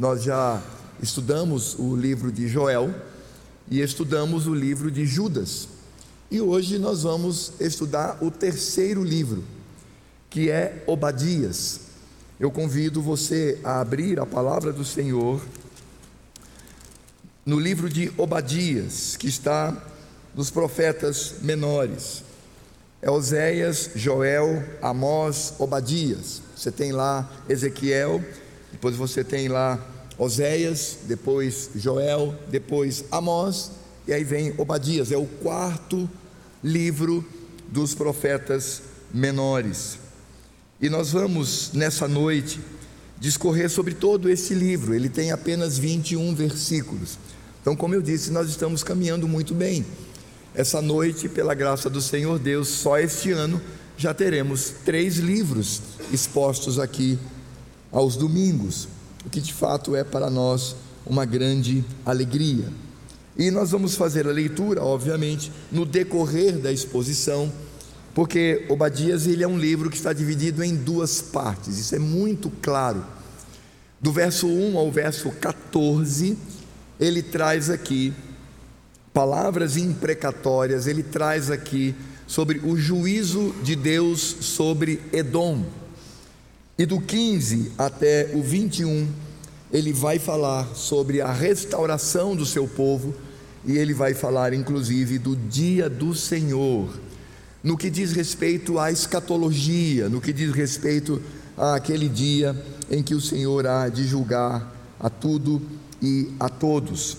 Nós já estudamos o livro de Joel e estudamos o livro de Judas. E hoje nós vamos estudar o terceiro livro, que é Obadias. Eu convido você a abrir a palavra do Senhor no livro de Obadias, que está nos profetas menores. É Oséias, Joel, Amós, Obadias. Você tem lá Ezequiel, depois você tem lá Oséias, depois Joel, depois Amós, e aí vem Obadias. É o quarto livro dos profetas menores. E nós vamos nessa noite discorrer sobre todo esse livro. Ele tem apenas 21 versículos. Então, como eu disse, nós estamos caminhando muito bem. Essa noite, pela graça do Senhor Deus, só este ano já teremos três livros expostos aqui aos domingos, o que de fato é para nós uma grande alegria. E nós vamos fazer a leitura, obviamente, no decorrer da exposição, porque Obadias ele é um livro que está dividido em duas partes, isso é muito claro. Do verso 1 ao verso 14, ele traz aqui palavras imprecatórias, ele traz aqui sobre o juízo de Deus sobre Edom. E do 15 até o 21, ele vai falar sobre a restauração do seu povo e ele vai falar inclusive do dia do Senhor, no que diz respeito à escatologia, no que diz respeito àquele dia em que o Senhor há de julgar a tudo e a todos.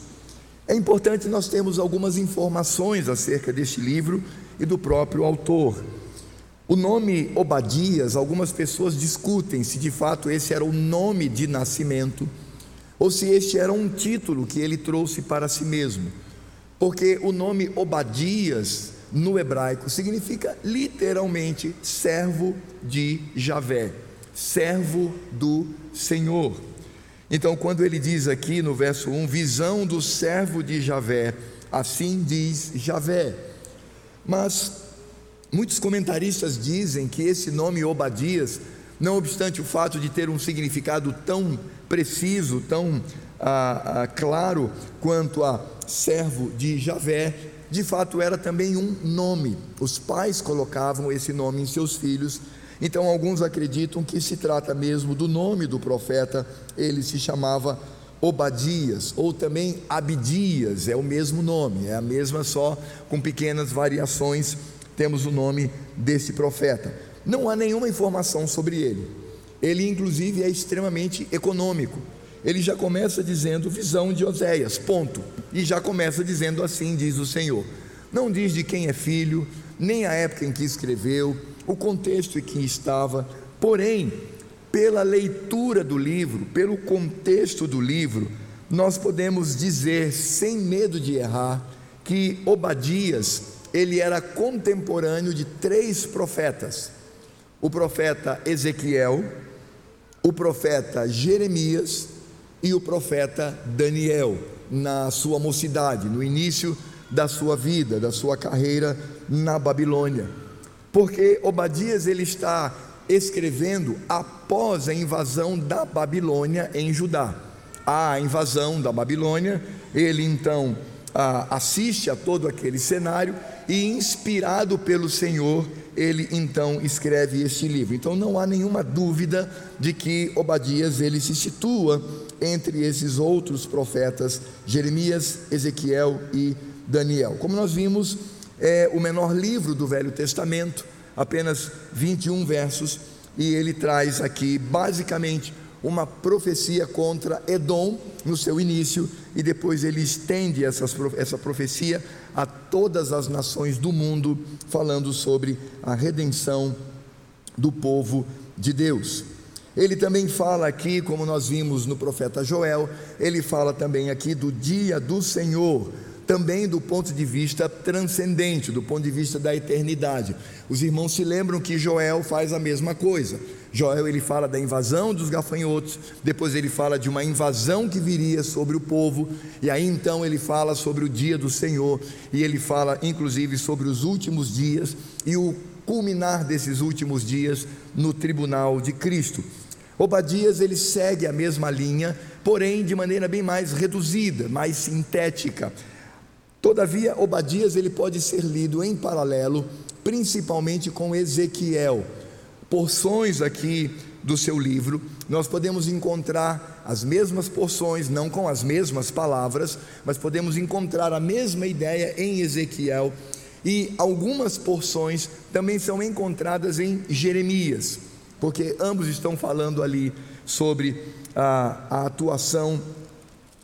É importante nós termos algumas informações acerca deste livro e do próprio autor. O nome Obadias, algumas pessoas discutem se de fato esse era o nome de nascimento ou se este era um título que ele trouxe para si mesmo porque o nome Obadias no hebraico significa literalmente servo de Javé, servo do Senhor. Então, quando ele diz aqui no verso 1, visão do servo de Javé, assim diz Javé. Mas muitos comentaristas dizem que esse nome Obadias, não obstante o fato de ter um significado tão preciso, tão ah, ah, claro quanto a servo de Javé, de fato era também um nome. Os pais colocavam esse nome em seus filhos. Então alguns acreditam que se trata mesmo do nome do profeta, ele se chamava Obadias, ou também Abidias, é o mesmo nome, é a mesma só com pequenas variações, temos o nome desse profeta. Não há nenhuma informação sobre ele. Ele inclusive é extremamente econômico ele já começa dizendo visão de Oséias, ponto. E já começa dizendo assim, diz o Senhor. Não diz de quem é filho, nem a época em que escreveu, o contexto em que estava, porém, pela leitura do livro, pelo contexto do livro, nós podemos dizer, sem medo de errar, que Obadias, ele era contemporâneo de três profetas: o profeta Ezequiel, o profeta Jeremias e o profeta Daniel, na sua mocidade, no início da sua vida, da sua carreira na Babilônia. Porque Obadias ele está escrevendo após a invasão da Babilônia em Judá. A invasão da Babilônia, ele então assiste a todo aquele cenário e, inspirado pelo Senhor, ele então escreve este livro. Então não há nenhuma dúvida de que Obadias ele se situa entre esses outros profetas, Jeremias, Ezequiel e Daniel. Como nós vimos, é o menor livro do Velho Testamento, apenas 21 versos, e ele traz aqui basicamente uma profecia contra Edom no seu início, e depois ele estende essas, essa profecia a todas as nações do mundo, falando sobre a redenção do povo de Deus. Ele também fala aqui, como nós vimos no profeta Joel, ele fala também aqui do dia do Senhor, também do ponto de vista transcendente, do ponto de vista da eternidade. Os irmãos se lembram que Joel faz a mesma coisa. Joel ele fala da invasão dos gafanhotos, depois ele fala de uma invasão que viria sobre o povo, e aí então ele fala sobre o dia do Senhor, e ele fala inclusive sobre os últimos dias e o culminar desses últimos dias no tribunal de Cristo. Obadias ele segue a mesma linha, porém de maneira bem mais reduzida, mais sintética. Todavia, Obadias ele pode ser lido em paralelo, principalmente com Ezequiel. Porções aqui do seu livro, nós podemos encontrar as mesmas porções, não com as mesmas palavras, mas podemos encontrar a mesma ideia em Ezequiel e algumas porções também são encontradas em Jeremias porque ambos estão falando ali sobre a, a atuação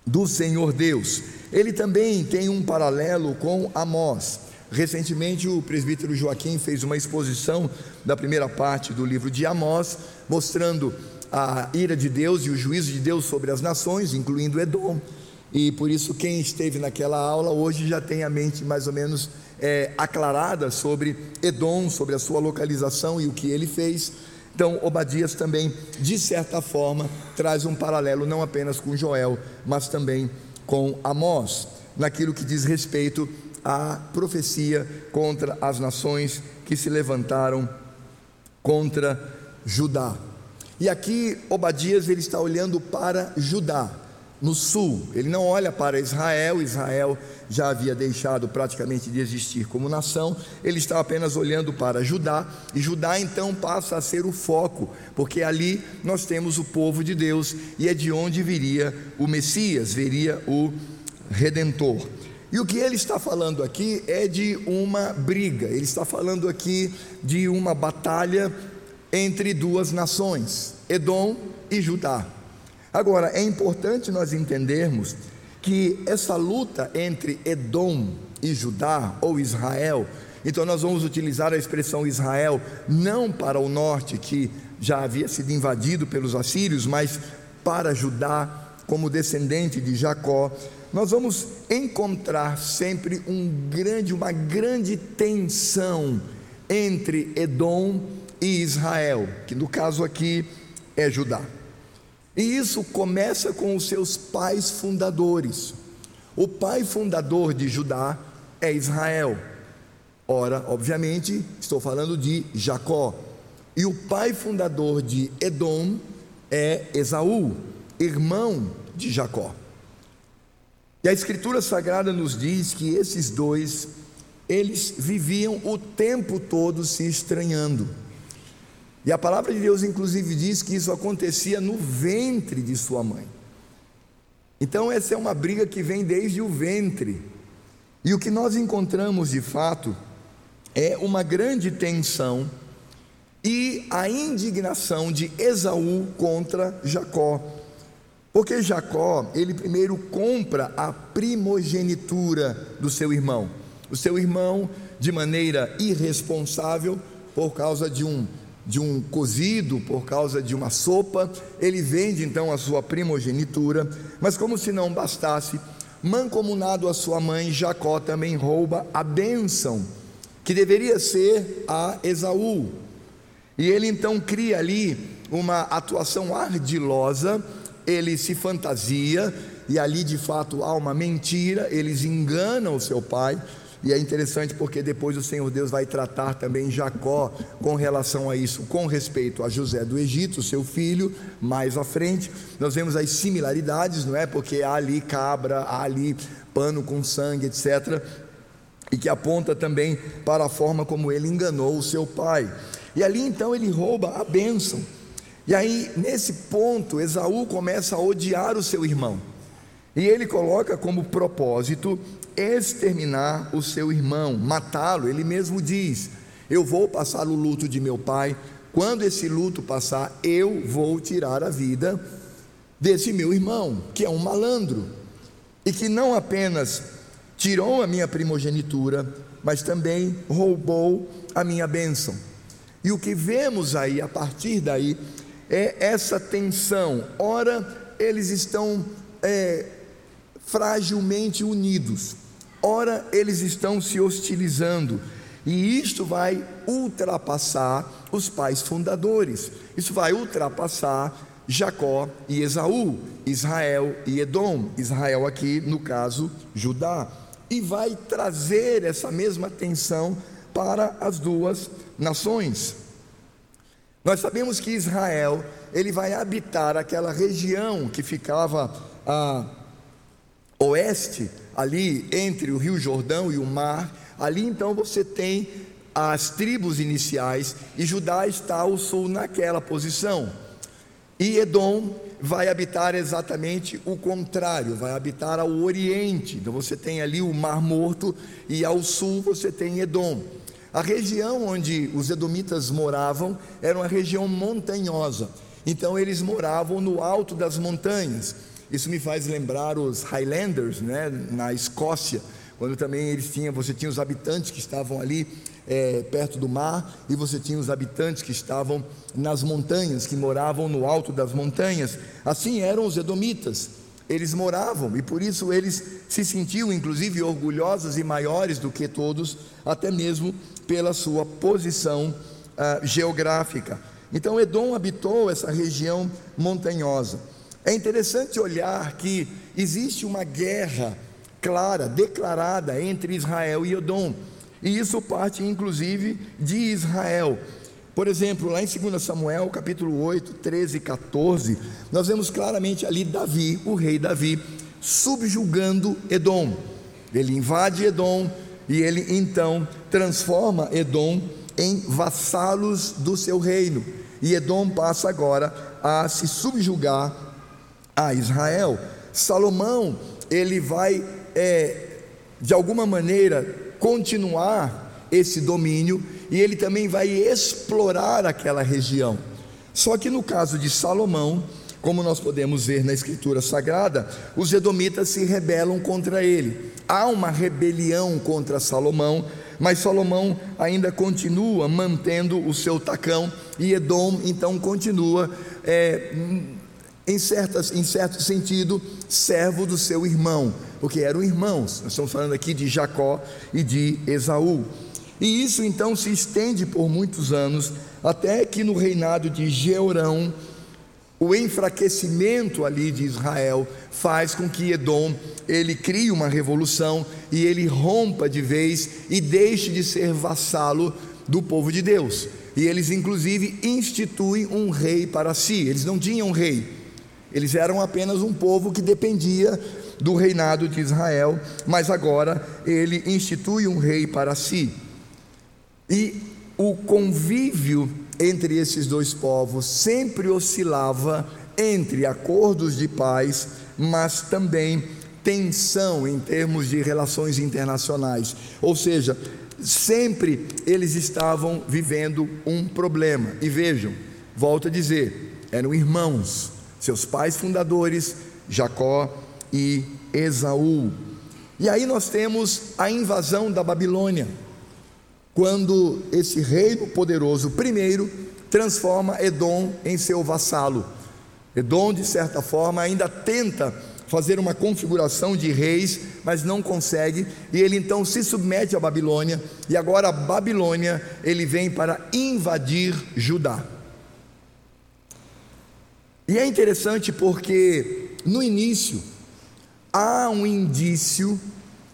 do Senhor Deus. Ele também tem um paralelo com Amós. Recentemente, o presbítero Joaquim fez uma exposição da primeira parte do livro de Amós, mostrando a ira de Deus e o juízo de Deus sobre as nações, incluindo Edom. E por isso, quem esteve naquela aula hoje já tem a mente mais ou menos é, aclarada sobre Edom, sobre a sua localização e o que ele fez. Então, Obadias também, de certa forma, traz um paralelo não apenas com Joel, mas também com Amós, naquilo que diz respeito à profecia contra as nações que se levantaram contra Judá. E aqui Obadias ele está olhando para Judá no sul. Ele não olha para Israel, Israel já havia deixado praticamente de existir como nação, ele está apenas olhando para Judá, e Judá então passa a ser o foco, porque ali nós temos o povo de Deus e é de onde viria o Messias, viria o Redentor. E o que ele está falando aqui é de uma briga, ele está falando aqui de uma batalha entre duas nações, Edom e Judá. Agora, é importante nós entendermos que essa luta entre Edom e Judá, ou Israel, então nós vamos utilizar a expressão Israel não para o norte, que já havia sido invadido pelos assírios, mas para Judá, como descendente de Jacó, nós vamos encontrar sempre um grande, uma grande tensão entre Edom e Israel, que no caso aqui é Judá. E isso começa com os seus pais fundadores. O pai fundador de Judá é Israel. Ora, obviamente, estou falando de Jacó. E o pai fundador de Edom é Esaú, irmão de Jacó. E a Escritura Sagrada nos diz que esses dois, eles viviam o tempo todo se estranhando. E a palavra de Deus, inclusive, diz que isso acontecia no ventre de sua mãe. Então, essa é uma briga que vem desde o ventre. E o que nós encontramos de fato é uma grande tensão e a indignação de Esaú contra Jacó. Porque Jacó, ele primeiro compra a primogenitura do seu irmão. O seu irmão, de maneira irresponsável, por causa de um de um cozido, por causa de uma sopa, ele vende então a sua primogenitura, mas como se não bastasse, mancomunado a sua mãe, Jacó também rouba a bênção, que deveria ser a Esaú. E ele então cria ali uma atuação ardilosa, ele se fantasia, e ali de fato há uma mentira, eles enganam o seu pai, e é interessante porque depois o Senhor Deus vai tratar também Jacó com relação a isso, com respeito a José do Egito, seu filho, mais à frente. Nós vemos as similaridades, não é? Porque há ali cabra, há ali pano com sangue, etc. E que aponta também para a forma como ele enganou o seu pai. E ali então ele rouba a bênção. E aí, nesse ponto, Esaú começa a odiar o seu irmão. E ele coloca como propósito exterminar o seu irmão, matá-lo. Ele mesmo diz: Eu vou passar o luto de meu pai. Quando esse luto passar, eu vou tirar a vida desse meu irmão, que é um malandro, e que não apenas tirou a minha primogenitura, mas também roubou a minha bênção. E o que vemos aí a partir daí é essa tensão. Ora, eles estão é, fragilmente unidos, ora eles estão se hostilizando, e isto vai ultrapassar os pais fundadores, isso vai ultrapassar Jacó e Esaú, Israel e Edom, Israel aqui no caso Judá, e vai trazer essa mesma tensão para as duas nações. Nós sabemos que Israel, ele vai habitar aquela região que ficava a oeste, ali entre o Rio Jordão e o mar. Ali então você tem as tribos iniciais e Judá está ao sul naquela posição. E Edom vai habitar exatamente o contrário, vai habitar ao oriente. Então você tem ali o Mar Morto e ao sul você tem Edom. A região onde os edomitas moravam era uma região montanhosa. Então eles moravam no alto das montanhas. Isso me faz lembrar os Highlanders, né, na Escócia, quando também eles tinham, você tinha os habitantes que estavam ali é, perto do mar, e você tinha os habitantes que estavam nas montanhas, que moravam no alto das montanhas. Assim eram os edomitas. Eles moravam e por isso eles se sentiam, inclusive, orgulhosos e maiores do que todos, até mesmo pela sua posição ah, geográfica. Então, Edom habitou essa região montanhosa. É interessante olhar que existe uma guerra clara, declarada entre Israel e Edom. E isso parte inclusive de Israel. Por exemplo, lá em 2 Samuel, capítulo 8, 13 e 14, nós vemos claramente ali Davi, o rei Davi, subjugando Edom. Ele invade Edom e ele então transforma Edom em vassalos do seu reino. E Edom passa agora a se subjugar a Israel. Salomão, ele vai, é, de alguma maneira, continuar esse domínio e ele também vai explorar aquela região. Só que no caso de Salomão, como nós podemos ver na Escritura Sagrada, os edomitas se rebelam contra ele. Há uma rebelião contra Salomão, mas Salomão ainda continua mantendo o seu tacão e Edom então continua, é, em, certas, em certo sentido, servo do seu irmão porque eram irmãos. Nós estamos falando aqui de Jacó e de Esaú. E isso então se estende por muitos anos, até que no reinado de Jeorão, o enfraquecimento ali de Israel faz com que Edom ele crie uma revolução e ele rompa de vez e deixe de ser vassalo do povo de Deus. E eles inclusive instituem um rei para si. Eles não tinham rei. Eles eram apenas um povo que dependia do reinado de Israel, mas agora ele institui um rei para si. E o convívio entre esses dois povos sempre oscilava entre acordos de paz, mas também tensão em termos de relações internacionais. Ou seja, sempre eles estavam vivendo um problema. E vejam, volto a dizer, eram irmãos, seus pais fundadores, Jacó e Esaú. E aí nós temos a invasão da Babilônia, quando esse reino poderoso primeiro transforma Edom em seu vassalo. Edom, de certa forma, ainda tenta fazer uma configuração de reis, mas não consegue, e ele então se submete à Babilônia, e agora a Babilônia ele vem para invadir Judá. E é interessante porque no início há um indício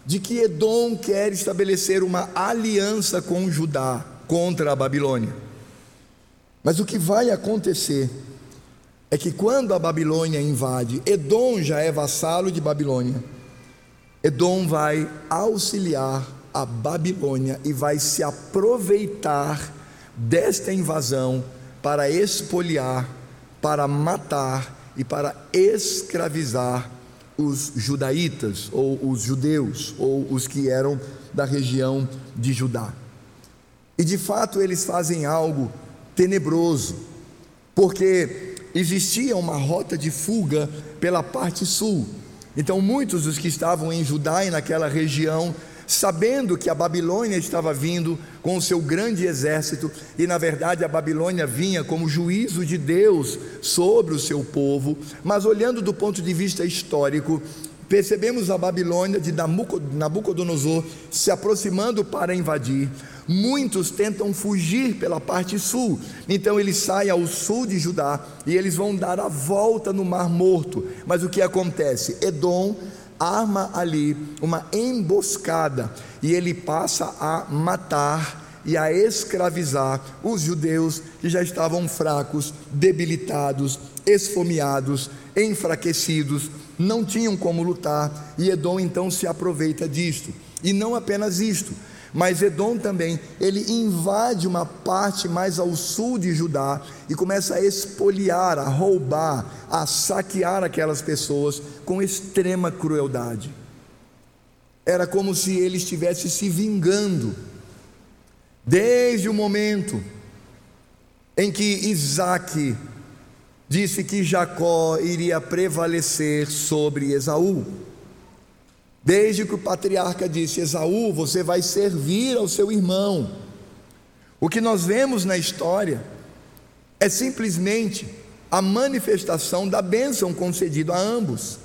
de que Edom quer estabelecer uma aliança com Judá contra a Babilônia. Mas o que vai acontecer é que quando a Babilônia invade, Edom já é vassalo de Babilônia. Edom vai auxiliar a Babilônia e vai se aproveitar desta invasão para expoliar, para matar e para escravizar os judaítas, ou os judeus, ou os que eram da região de Judá. E de fato eles fazem algo tenebroso, porque existia uma rota de fuga pela parte sul. Então muitos dos que estavam em Judá e naquela região sabendo que a Babilônia estava vindo com o seu grande exército, e na verdade a Babilônia vinha como juízo de Deus sobre o seu povo, mas olhando do ponto de vista histórico, percebemos a Babilônia de Nabucodonosor se aproximando para invadir. Muitos tentam fugir pela parte sul, então eles saem ao sul de Judá e eles vão dar a volta no Mar Morto. Mas o que acontece? Edom arma ali uma emboscada e ele passa a matar e a escravizar os judeus que já estavam fracos, debilitados, esfomeados, enfraquecidos, não tinham como lutar, e Edom então se aproveita disto. E não apenas isto, mas Edom também, ele invade uma parte mais ao sul de Judá e começa a espoliar, a roubar, a saquear aquelas pessoas com extrema crueldade. Era como se ele estivesse se vingando, desde o momento em que Isaac disse que Jacó iria prevalecer sobre Esaú. Desde que o patriarca disse: Esaú, você vai servir ao seu irmão. O que nós vemos na história é simplesmente a manifestação da bênção concedida a ambos.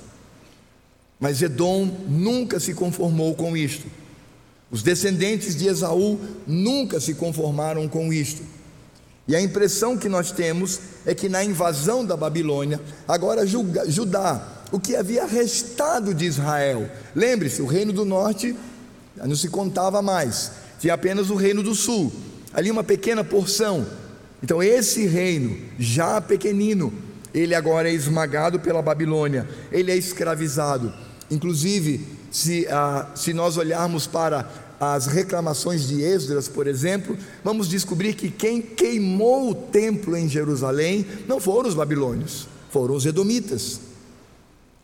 Mas Edom nunca se conformou com isto. Os descendentes de Esaú nunca se conformaram com isto. E a impressão que nós temos é que na invasão da Babilônia, agora Judá, o que havia restado de Israel, lembre-se, o reino do norte não se contava mais, tinha apenas o reino do sul, ali uma pequena porção. Então, esse reino, já pequenino, ele agora é esmagado pela Babilônia, ele é escravizado. Inclusive, se, ah, se nós olharmos para as reclamações de Esdras, por exemplo, vamos descobrir que quem queimou o templo em Jerusalém não foram os babilônios, foram os edomitas.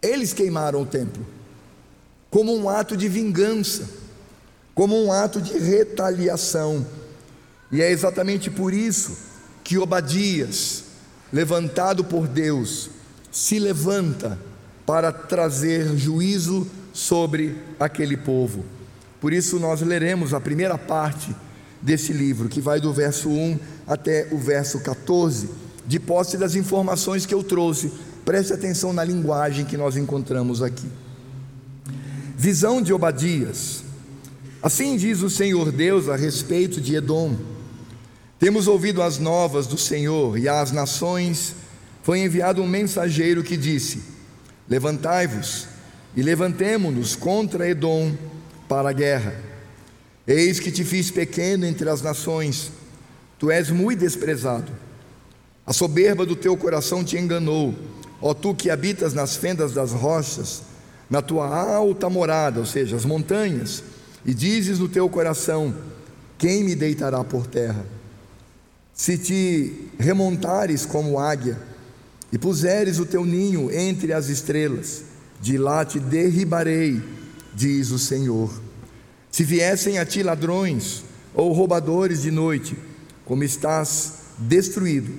Eles queimaram o templo como um ato de vingança, como um ato de retaliação. E é exatamente por isso que Obadias, levantado por Deus, se levanta para trazer juízo sobre aquele povo. Por isso, nós leremos a primeira parte desse livro, que vai do verso 1 até o verso 14, de posse das informações que eu trouxe. Preste atenção na linguagem que nós encontramos aqui. Visão de Obadias. Assim diz o Senhor Deus a respeito de Edom. Temos ouvido as novas do Senhor e às nações foi enviado um mensageiro que disse: Levantai-vos e levantemo-nos contra Edom para a guerra. Eis que te fiz pequeno entre as nações, tu és muito desprezado. A soberba do teu coração te enganou, ó tu que habitas nas fendas das rochas, na tua alta morada, ou seja, as montanhas, e dizes no teu coração: Quem me deitará por terra? Se te remontares como águia, e puseres o teu ninho entre as estrelas, de lá te derribarei, diz o Senhor. Se viessem a ti ladrões ou roubadores de noite, como estás destruído,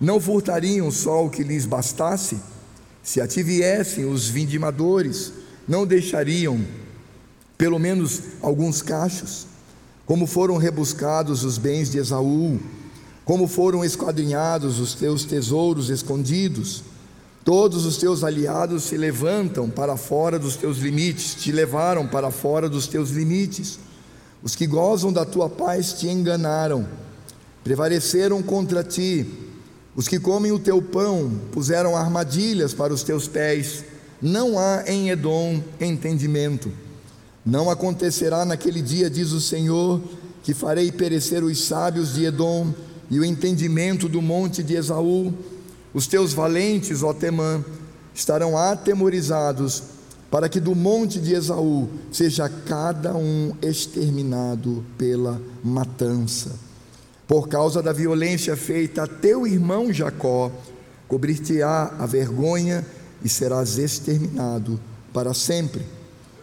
não furtariam só o que lhes bastasse? Se a ti viessem os vindimadores, não deixariam pelo menos alguns cachos? Como foram rebuscados os bens de Esaú, como foram esquadrinhados os teus tesouros escondidos. Todos os teus aliados se levantam para fora dos teus limites, te levaram para fora dos teus limites. Os que gozam da tua paz te enganaram, prevaleceram contra ti. Os que comem o teu pão puseram armadilhas para os teus pés. Não há em Edom entendimento. Não acontecerá naquele dia, diz o Senhor, que farei perecer os sábios de Edom e o entendimento do monte de Esaú, os teus valentes, ó Temã, estarão atemorizados, para que do monte de Esaú seja cada um exterminado pela matança. Por causa da violência feita a teu irmão Jacó, cobrir-te-á a vergonha e serás exterminado para sempre.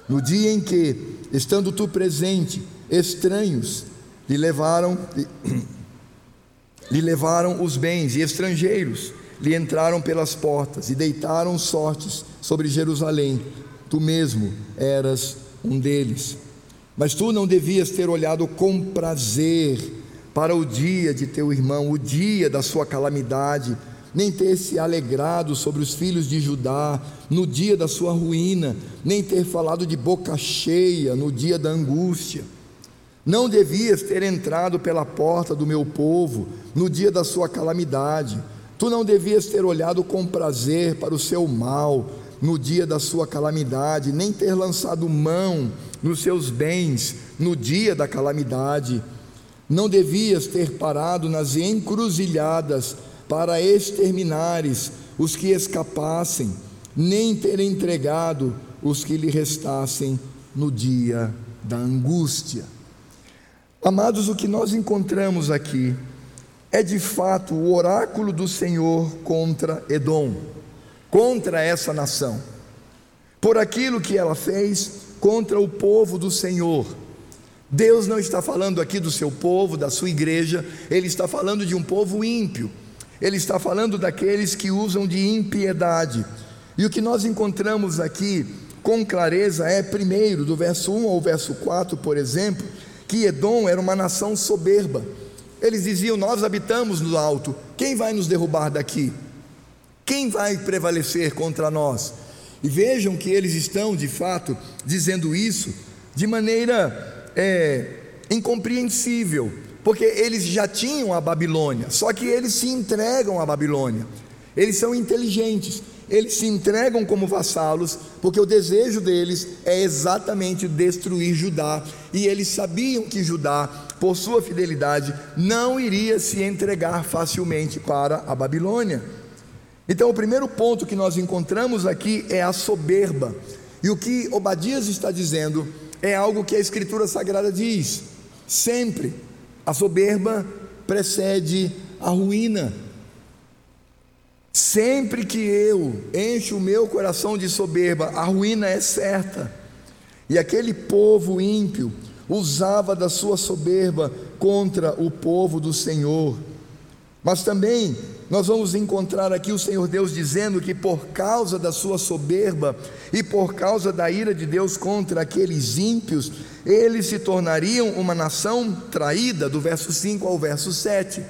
No dia em que, estando tu presente, estranhos lhe levaram lhe levaram os bens, e estrangeiros lhe entraram pelas portas e deitaram sortes sobre Jerusalém. Tu mesmo eras um deles. Mas tu não devias ter olhado com prazer para o dia de teu irmão, o dia da sua calamidade, nem ter se alegrado sobre os filhos de Judá no dia da sua ruína, nem ter falado de boca cheia no dia da angústia não devias ter entrado pela porta do meu povo no dia da sua calamidade. Tu não devias ter olhado com prazer para o seu mal no dia da sua calamidade, nem ter lançado mão nos seus bens no dia da calamidade. Não devias ter parado nas encruzilhadas para exterminares os que escapassem, nem ter entregado os que lhe restassem no dia da angústia. Amados, o que nós encontramos aqui é de fato o oráculo do Senhor contra Edom, contra essa nação, por aquilo que ela fez contra o povo do Senhor. Deus não está falando aqui do seu povo, da sua igreja, ele está falando de um povo ímpio, ele está falando daqueles que usam de impiedade. E o que nós encontramos aqui com clareza é, primeiro, do verso 1 ao verso 4, por exemplo, que Edom era uma nação soberba. Eles diziam: Nós habitamos no alto, quem vai nos derrubar daqui? Quem vai prevalecer contra nós? E vejam que eles estão, de fato, dizendo isso de maneira é, incompreensível, porque eles já tinham a Babilônia, só que eles se entregam à Babilônia, eles são inteligentes, eles se entregam como vassalos, porque o desejo deles é exatamente destruir Judá, e eles sabiam que Judá, por sua fidelidade, não iria se entregar facilmente para a Babilônia. Então, o primeiro ponto que nós encontramos aqui é a soberba, e o que Obadias está dizendo é algo que a Escritura Sagrada diz: sempre a soberba precede a ruína. Sempre que eu encho o meu coração de soberba, a ruína é certa. E aquele povo ímpio usava da sua soberba contra o povo do Senhor. Mas também nós vamos encontrar aqui o Senhor Deus dizendo que por causa da sua soberba e por causa da ira de Deus contra aqueles ímpios, eles se tornariam uma nação traída, do verso 5 ao verso 7.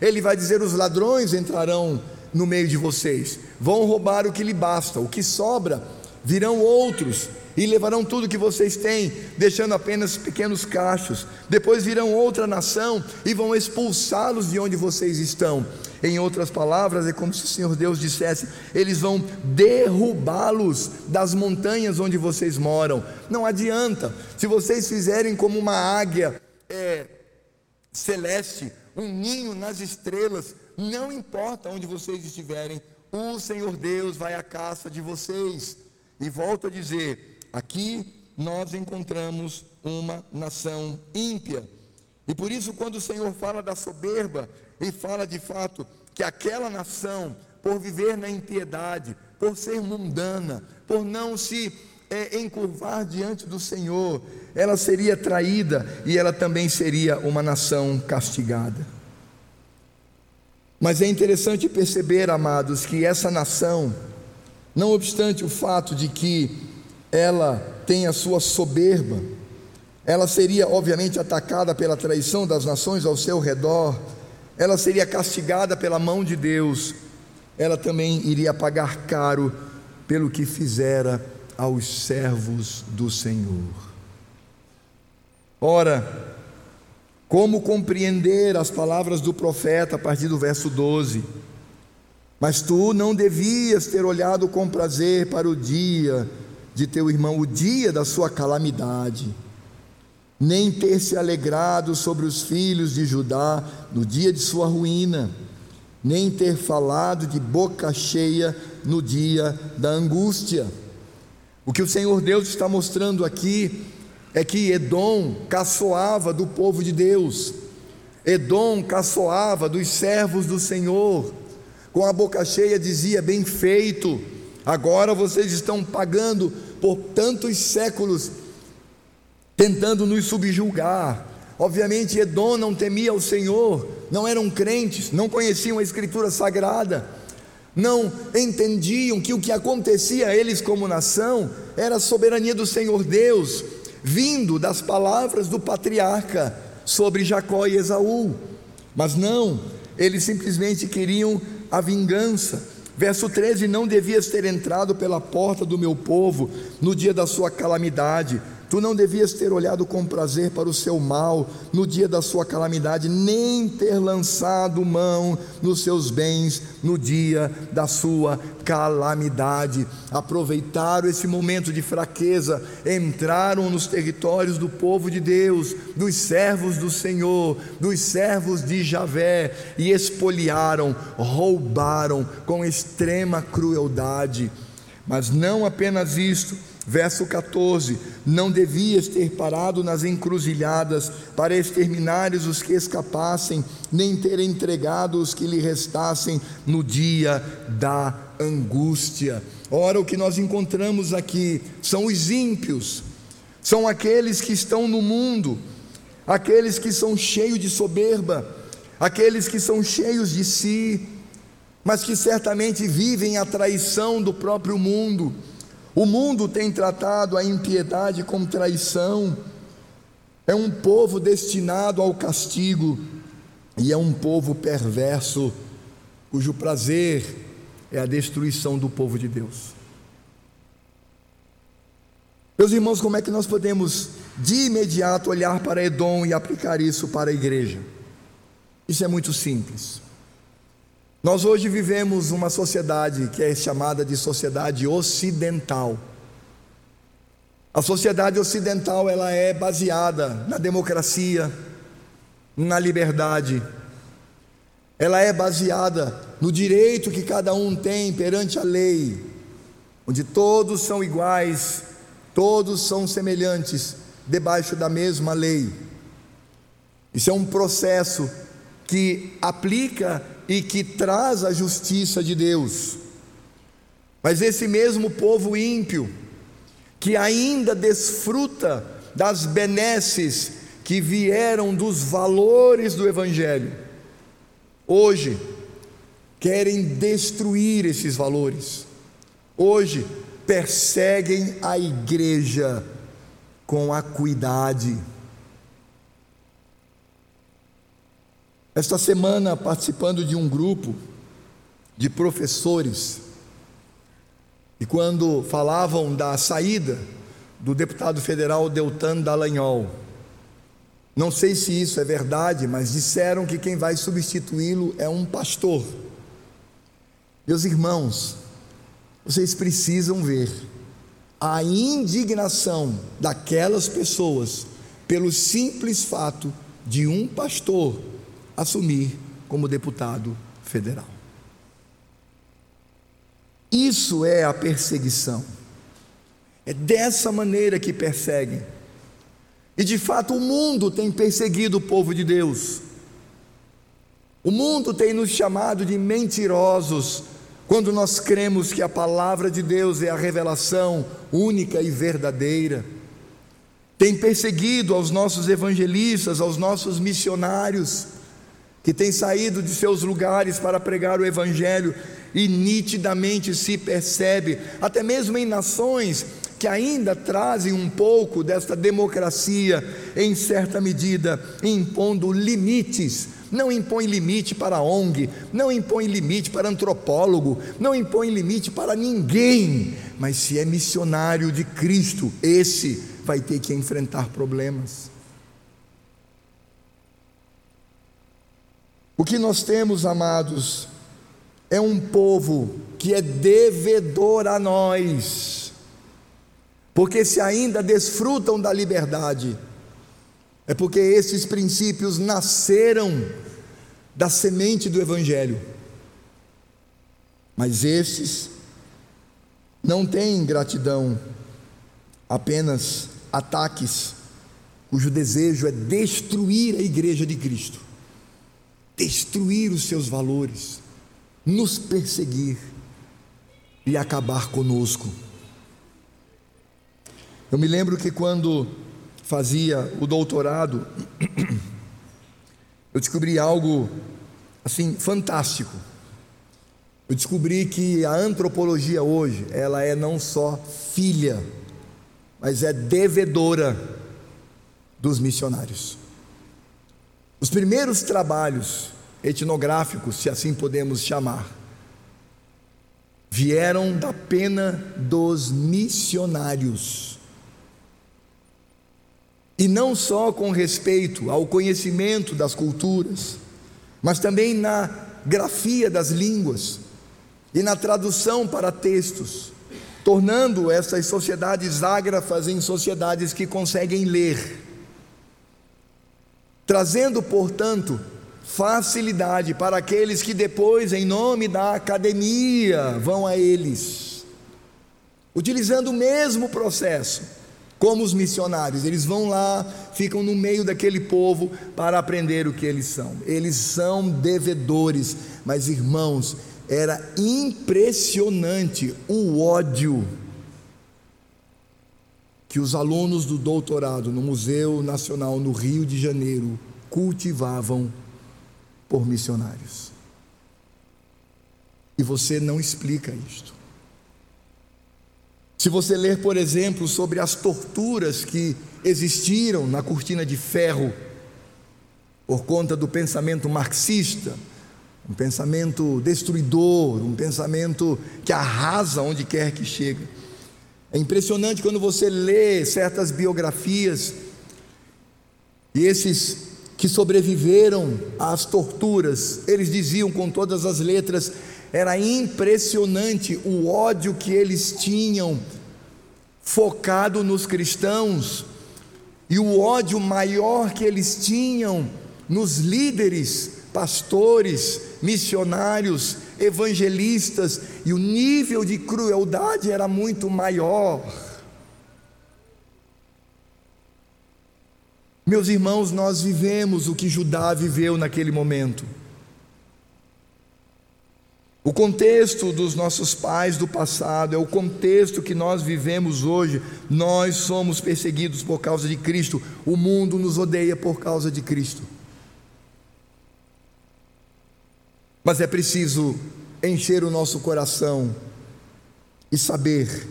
Ele vai dizer: os ladrões entrarão no meio de vocês. Vão roubar o que lhe basta, o que sobra, virão outros e levarão tudo que vocês têm, deixando apenas pequenos cachos. Depois virão outra nação e vão expulsá-los de onde vocês estão. Em outras palavras, é como se o Senhor Deus dissesse: eles vão derrubá-los das montanhas onde vocês moram. Não adianta, se vocês fizerem como uma águia é, celeste, um ninho nas estrelas, não importa onde vocês estiverem, o Senhor Deus vai à caça de vocês. E volto a dizer: aqui nós encontramos uma nação ímpia. E por isso, quando o Senhor fala da soberba, e fala de fato que aquela nação, por viver na impiedade, por ser mundana, por não se é, encurvar diante do Senhor, ela seria traída e ela também seria uma nação castigada. Mas é interessante perceber, amados, que essa nação, não obstante o fato de que ela tem a sua soberba, ela seria obviamente atacada pela traição das nações ao seu redor, ela seria castigada pela mão de Deus, ela também iria pagar caro pelo que fizera aos servos do Senhor. Ora, como compreender as palavras do profeta a partir do verso 12? Mas tu não devias ter olhado com prazer para o dia de teu irmão, o dia da sua calamidade, nem ter se alegrado sobre os filhos de Judá no dia de sua ruína, nem ter falado de boca cheia no dia da angústia. O que o Senhor Deus está mostrando aqui é que Edom caçoava do povo de Deus, Edom caçoava dos servos do Senhor, com a boca cheia dizia: Bem feito, agora vocês estão pagando por tantos séculos, tentando nos subjugar. Obviamente, Edom não temia o Senhor, não eram crentes, não conheciam a Escritura Sagrada, não entendiam que o que acontecia a eles como nação era a soberania do Senhor Deus vindo das palavras do patriarca sobre Jacó e Esaú. Mas não, eles simplesmente queriam a vingança. Verso 13: Não devias ter entrado pela porta do meu povo no dia da sua calamidade, Tu não devias ter olhado com prazer para o seu mal no dia da sua calamidade, nem ter lançado mão nos seus bens no dia da sua calamidade. Aproveitaram esse momento de fraqueza, entraram nos territórios do povo de Deus, dos servos do Senhor, dos servos de Javé e espoliaram, roubaram com extrema crueldade. Mas não apenas isto, Verso 14: Não devias ter parado nas encruzilhadas para exterminares os que escapassem, nem ter entregado os que lhe restassem no dia da angústia. Ora, o que nós encontramos aqui são os ímpios, são aqueles que estão no mundo, aqueles que são cheios de soberba, aqueles que são cheios de si, mas que certamente vivem a traição do próprio mundo o mundo tem tratado a impiedade como traição, é um povo destinado ao castigo e é um povo perverso, cujo prazer é a destruição do povo de Deus. Meus irmãos, como é que nós podemos de imediato olhar para Edom e aplicar isso para a igreja? Isso é muito simples. Nós hoje vivemos uma sociedade que é chamada de sociedade ocidental. A sociedade ocidental ela é baseada na democracia, na liberdade. Ela é baseada no direito que cada um tem perante a lei, onde todos são iguais, todos são semelhantes debaixo da mesma lei. Isso é um processo que aplica e que traz a justiça de Deus. Mas esse mesmo povo ímpio, que ainda desfruta das benesses que vieram dos valores do Evangelho, hoje querem destruir esses valores, hoje perseguem a igreja com acuidade Esta semana, participando de um grupo de professores, e quando falavam da saída do deputado federal Deltan Dallagnol, não sei se isso é verdade, mas disseram que quem vai substituí-lo é um pastor. Meus irmãos, vocês precisam ver a indignação daquelas pessoas pelo simples fato de um pastor assumir como deputado federal. Isso é a perseguição. É dessa maneira que perseguem. E de fato o mundo tem perseguido o povo de Deus. O mundo tem nos chamado de mentirosos quando nós cremos que a palavra de Deus é a revelação única e verdadeira. Tem perseguido aos nossos evangelistas, aos nossos missionários que têm saído de seus lugares para pregar o Evangelho e nitidamente se percebe, até mesmo em nações que ainda trazem um pouco desta democracia, em certa medida, impondo limites. Não impõe limite para a ONG, não impõe limite para antropólogo, não impõe limite para ninguém, mas se é missionário de Cristo, esse vai ter que enfrentar problemas. O que nós temos, amados, é um povo que é devedor a nós, porque se ainda desfrutam da liberdade, é porque esses princípios nasceram da semente do Evangelho. Mas esses não têm gratidão, apenas ataques, cujo desejo é destruir a igreja de Cristo destruir os seus valores, nos perseguir e acabar conosco. Eu me lembro que quando fazia o doutorado, eu descobri algo assim fantástico. Eu descobri que a antropologia hoje, ela é não só filha, mas é devedora dos missionários. Os primeiros trabalhos etnográficos, se assim podemos chamar, vieram da pena dos missionários. E não só com respeito ao conhecimento das culturas, mas também na grafia das línguas e na tradução para textos, tornando essas sociedades ágrafas em sociedades que conseguem ler, trazendo, portanto, facilidade para aqueles que depois, em nome da academia, vão a eles, utilizando o mesmo processo como os missionários, eles vão lá, ficam no meio daquele povo para aprender o que eles são. Eles são devedores, mas irmãos, era impressionante o ódio que os alunos do doutorado no Museu Nacional no Rio de Janeiro cultivavam por missionários. E você não explica isto. Se você ler, por exemplo, sobre as torturas que existiram na cortina de ferro, por conta do pensamento marxista, um pensamento destruidor, um pensamento que arrasa onde quer que chega. É impressionante quando você lê certas biografias e esses que sobreviveram às torturas, eles diziam com todas as letras era impressionante o ódio que eles tinham focado nos cristãos e o ódio maior que eles tinham nos líderes, pastores, missionários, evangelistas, e o nível de crueldade era muito maior. Meus irmãos, nós vivemos o que Judá viveu naquele momento. O contexto dos nossos pais do passado é o contexto que nós vivemos hoje. Nós somos perseguidos por causa de Cristo, o mundo nos odeia por causa de Cristo. Mas é preciso encher o nosso coração e saber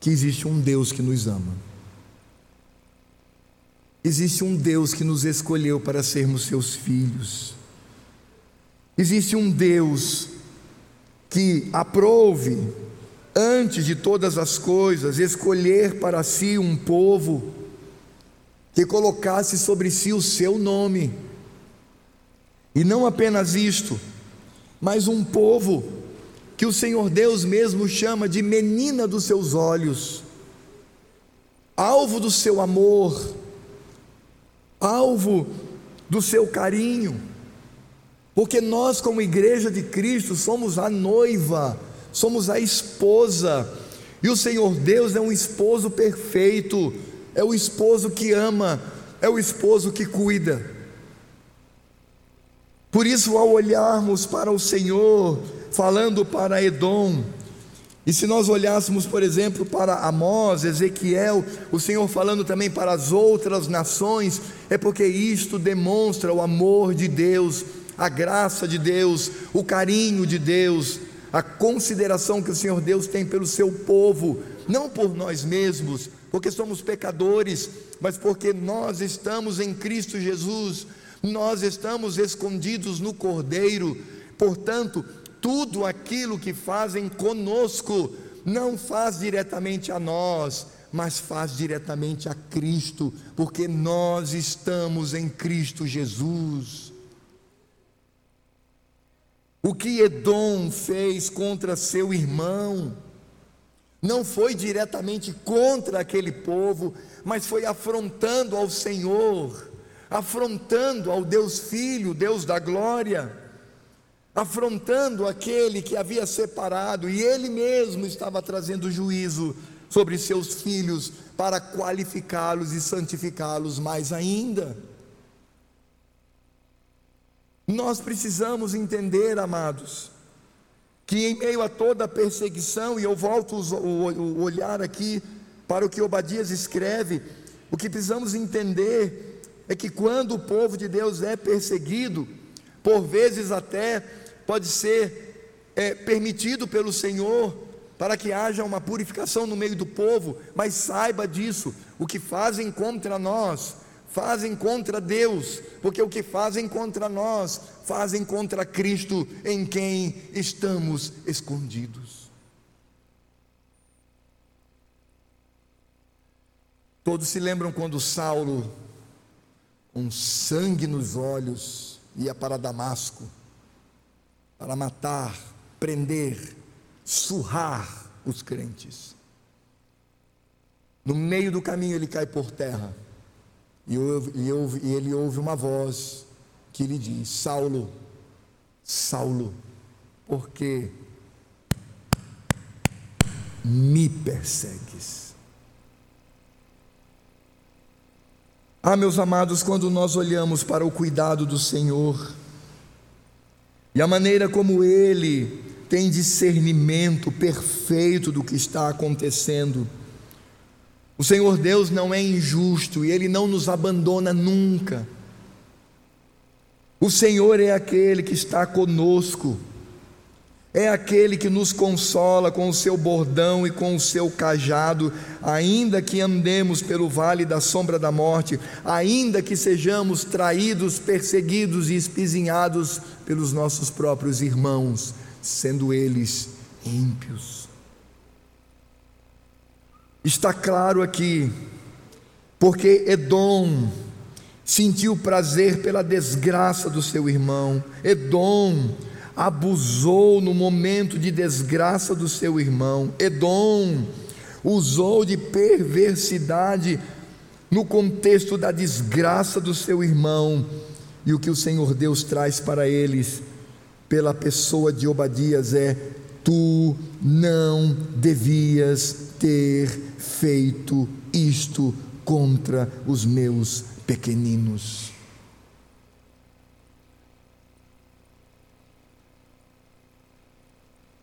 que existe um Deus que nos ama. Existe um Deus que nos escolheu para sermos seus filhos. Existe um Deus que aprove, antes de todas as coisas, escolher para si um povo que colocasse sobre si o seu nome. E não apenas isto, mas um povo que o Senhor Deus mesmo chama de menina dos seus olhos, alvo do seu amor, alvo do seu carinho. Porque nós, como igreja de Cristo, somos a noiva, somos a esposa, e o Senhor Deus é um esposo perfeito, é o esposo que ama, é o esposo que cuida. Por isso, ao olharmos para o Senhor, falando para Edom, e se nós olhássemos, por exemplo, para Amós, Ezequiel, o Senhor falando também para as outras nações, é porque isto demonstra o amor de Deus a graça de Deus, o carinho de Deus, a consideração que o Senhor Deus tem pelo seu povo, não por nós mesmos, porque somos pecadores, mas porque nós estamos em Cristo Jesus, nós estamos escondidos no Cordeiro, portanto, tudo aquilo que fazem conosco não faz diretamente a nós, mas faz diretamente a Cristo, porque nós estamos em Cristo Jesus. O que Edom fez contra seu irmão não foi diretamente contra aquele povo, mas foi afrontando ao Senhor, afrontando ao Deus Filho, Deus da glória, afrontando aquele que havia separado, e ele mesmo estava trazendo juízo sobre seus filhos para qualificá-los e santificá-los mais ainda. Nós precisamos entender, amados, que em meio a toda a perseguição, e eu volto o olhar aqui para o que Obadias escreve, o que precisamos entender é que quando o povo de Deus é perseguido, por vezes até pode ser é, permitido pelo Senhor para que haja uma purificação no meio do povo, mas saiba disso, o que fazem contra nós fazem contra Deus, porque o que fazem contra nós, fazem contra Cristo em quem estamos escondidos. Todos se lembram quando Saulo, com sangue nos olhos, ia para Damasco para matar, prender, surrar os crentes. No meio do caminho ele cai por terra e, ouve, e, ouve, e ele ouve uma voz que lhe diz: Saulo, Saulo, por que me persegues? Ah, meus amados, quando nós olhamos para o cuidado do Senhor e a maneira como Ele tem discernimento perfeito do que está acontecendo, o Senhor Deus não é injusto e Ele não nos abandona nunca. O Senhor é aquele que está conosco, é aquele que nos consola com o seu bordão e com o seu cajado, ainda que andemos pelo vale da sombra da morte, ainda que sejamos traídos, perseguidos e espizinhados pelos nossos próprios irmãos, sendo eles ímpios. Está claro aqui, porque Edom sentiu prazer pela desgraça do seu irmão, Edom abusou no momento de desgraça do seu irmão, Edom usou de perversidade no contexto da desgraça do seu irmão, e o que o Senhor Deus traz para eles, pela pessoa de Obadias, é: tu não devias ter feito isto contra os meus pequeninos.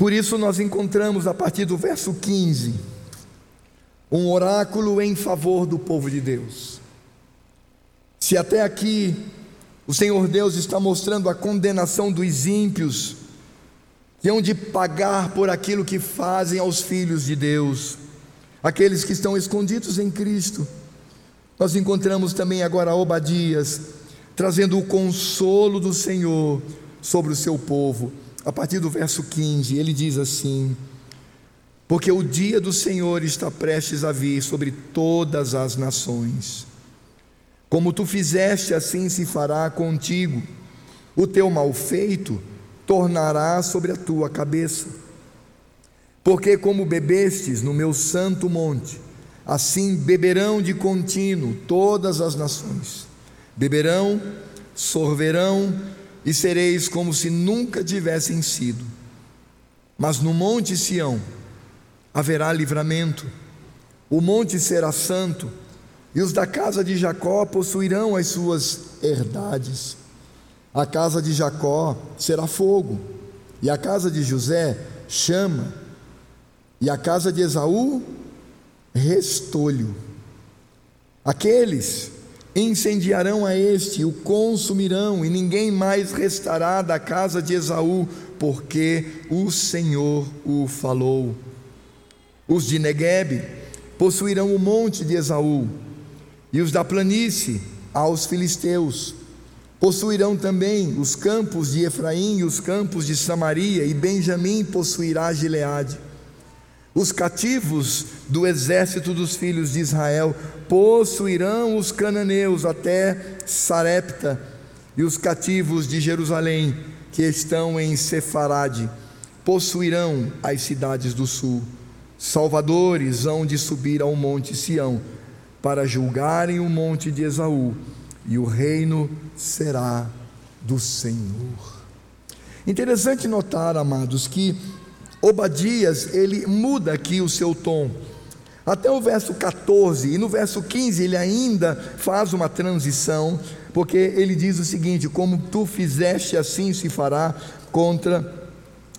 Por isso, nós encontramos a partir do verso 15 um oráculo em favor do povo de Deus. Se até aqui o Senhor Deus está mostrando a condenação dos ímpios, que hão de pagar por aquilo que fazem aos filhos de Deus, aqueles que estão escondidos em Cristo. Nós encontramos também agora Obadias, trazendo o consolo do Senhor sobre o seu povo. A partir do verso 15, ele diz assim: Porque o dia do Senhor está prestes a vir sobre todas as nações. Como tu fizeste, assim se fará contigo. O teu mal feito tornará sobre a tua cabeça porque, como bebestes no meu santo monte, assim beberão de contínuo todas as nações. Beberão, sorverão e sereis como se nunca tivessem sido. Mas no monte Sião haverá livramento, o monte será santo, e os da casa de Jacó possuirão as suas herdades. A casa de Jacó será fogo, e a casa de José chama e a casa de Esaú, restolho. Aqueles incendiarão a este, o consumirão, e ninguém mais restará da casa de Esaú, porque o Senhor o falou. Os de Neguebe possuirão o monte de Esaú, e os da planície aos filisteus. Possuirão também os campos de Efraim e os campos de Samaria, e Benjamim possuirá Gileade. Os cativos do exército dos filhos de Israel possuirão os cananeus até Sarepta, e os cativos de Jerusalém, que estão em Sefarade, possuirão as cidades do sul. Salvadores hão de subir ao monte Sião, para julgarem o monte de Esaú, e o reino será do Senhor. Interessante notar, amados, que Obadias, ele muda aqui o seu tom. Até o verso 14 e no verso 15 ele ainda faz uma transição, porque ele diz o seguinte: Como tu fizeste, assim se fará contra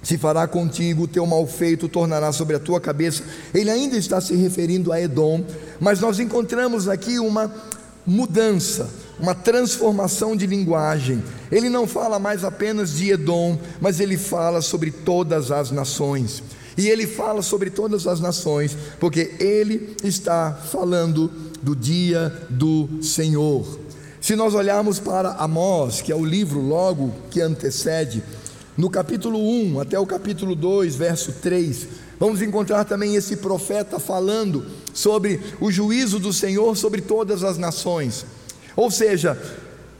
se fará contigo, o teu mal feito tornará sobre a tua cabeça. Ele ainda está se referindo a Edom, mas nós encontramos aqui uma mudança uma transformação de linguagem. Ele não fala mais apenas de Edom, mas ele fala sobre todas as nações. E ele fala sobre todas as nações, porque ele está falando do dia do Senhor. Se nós olharmos para Amós, que é o livro logo que antecede, no capítulo 1 até o capítulo 2, verso 3, vamos encontrar também esse profeta falando sobre o juízo do Senhor sobre todas as nações. Ou seja,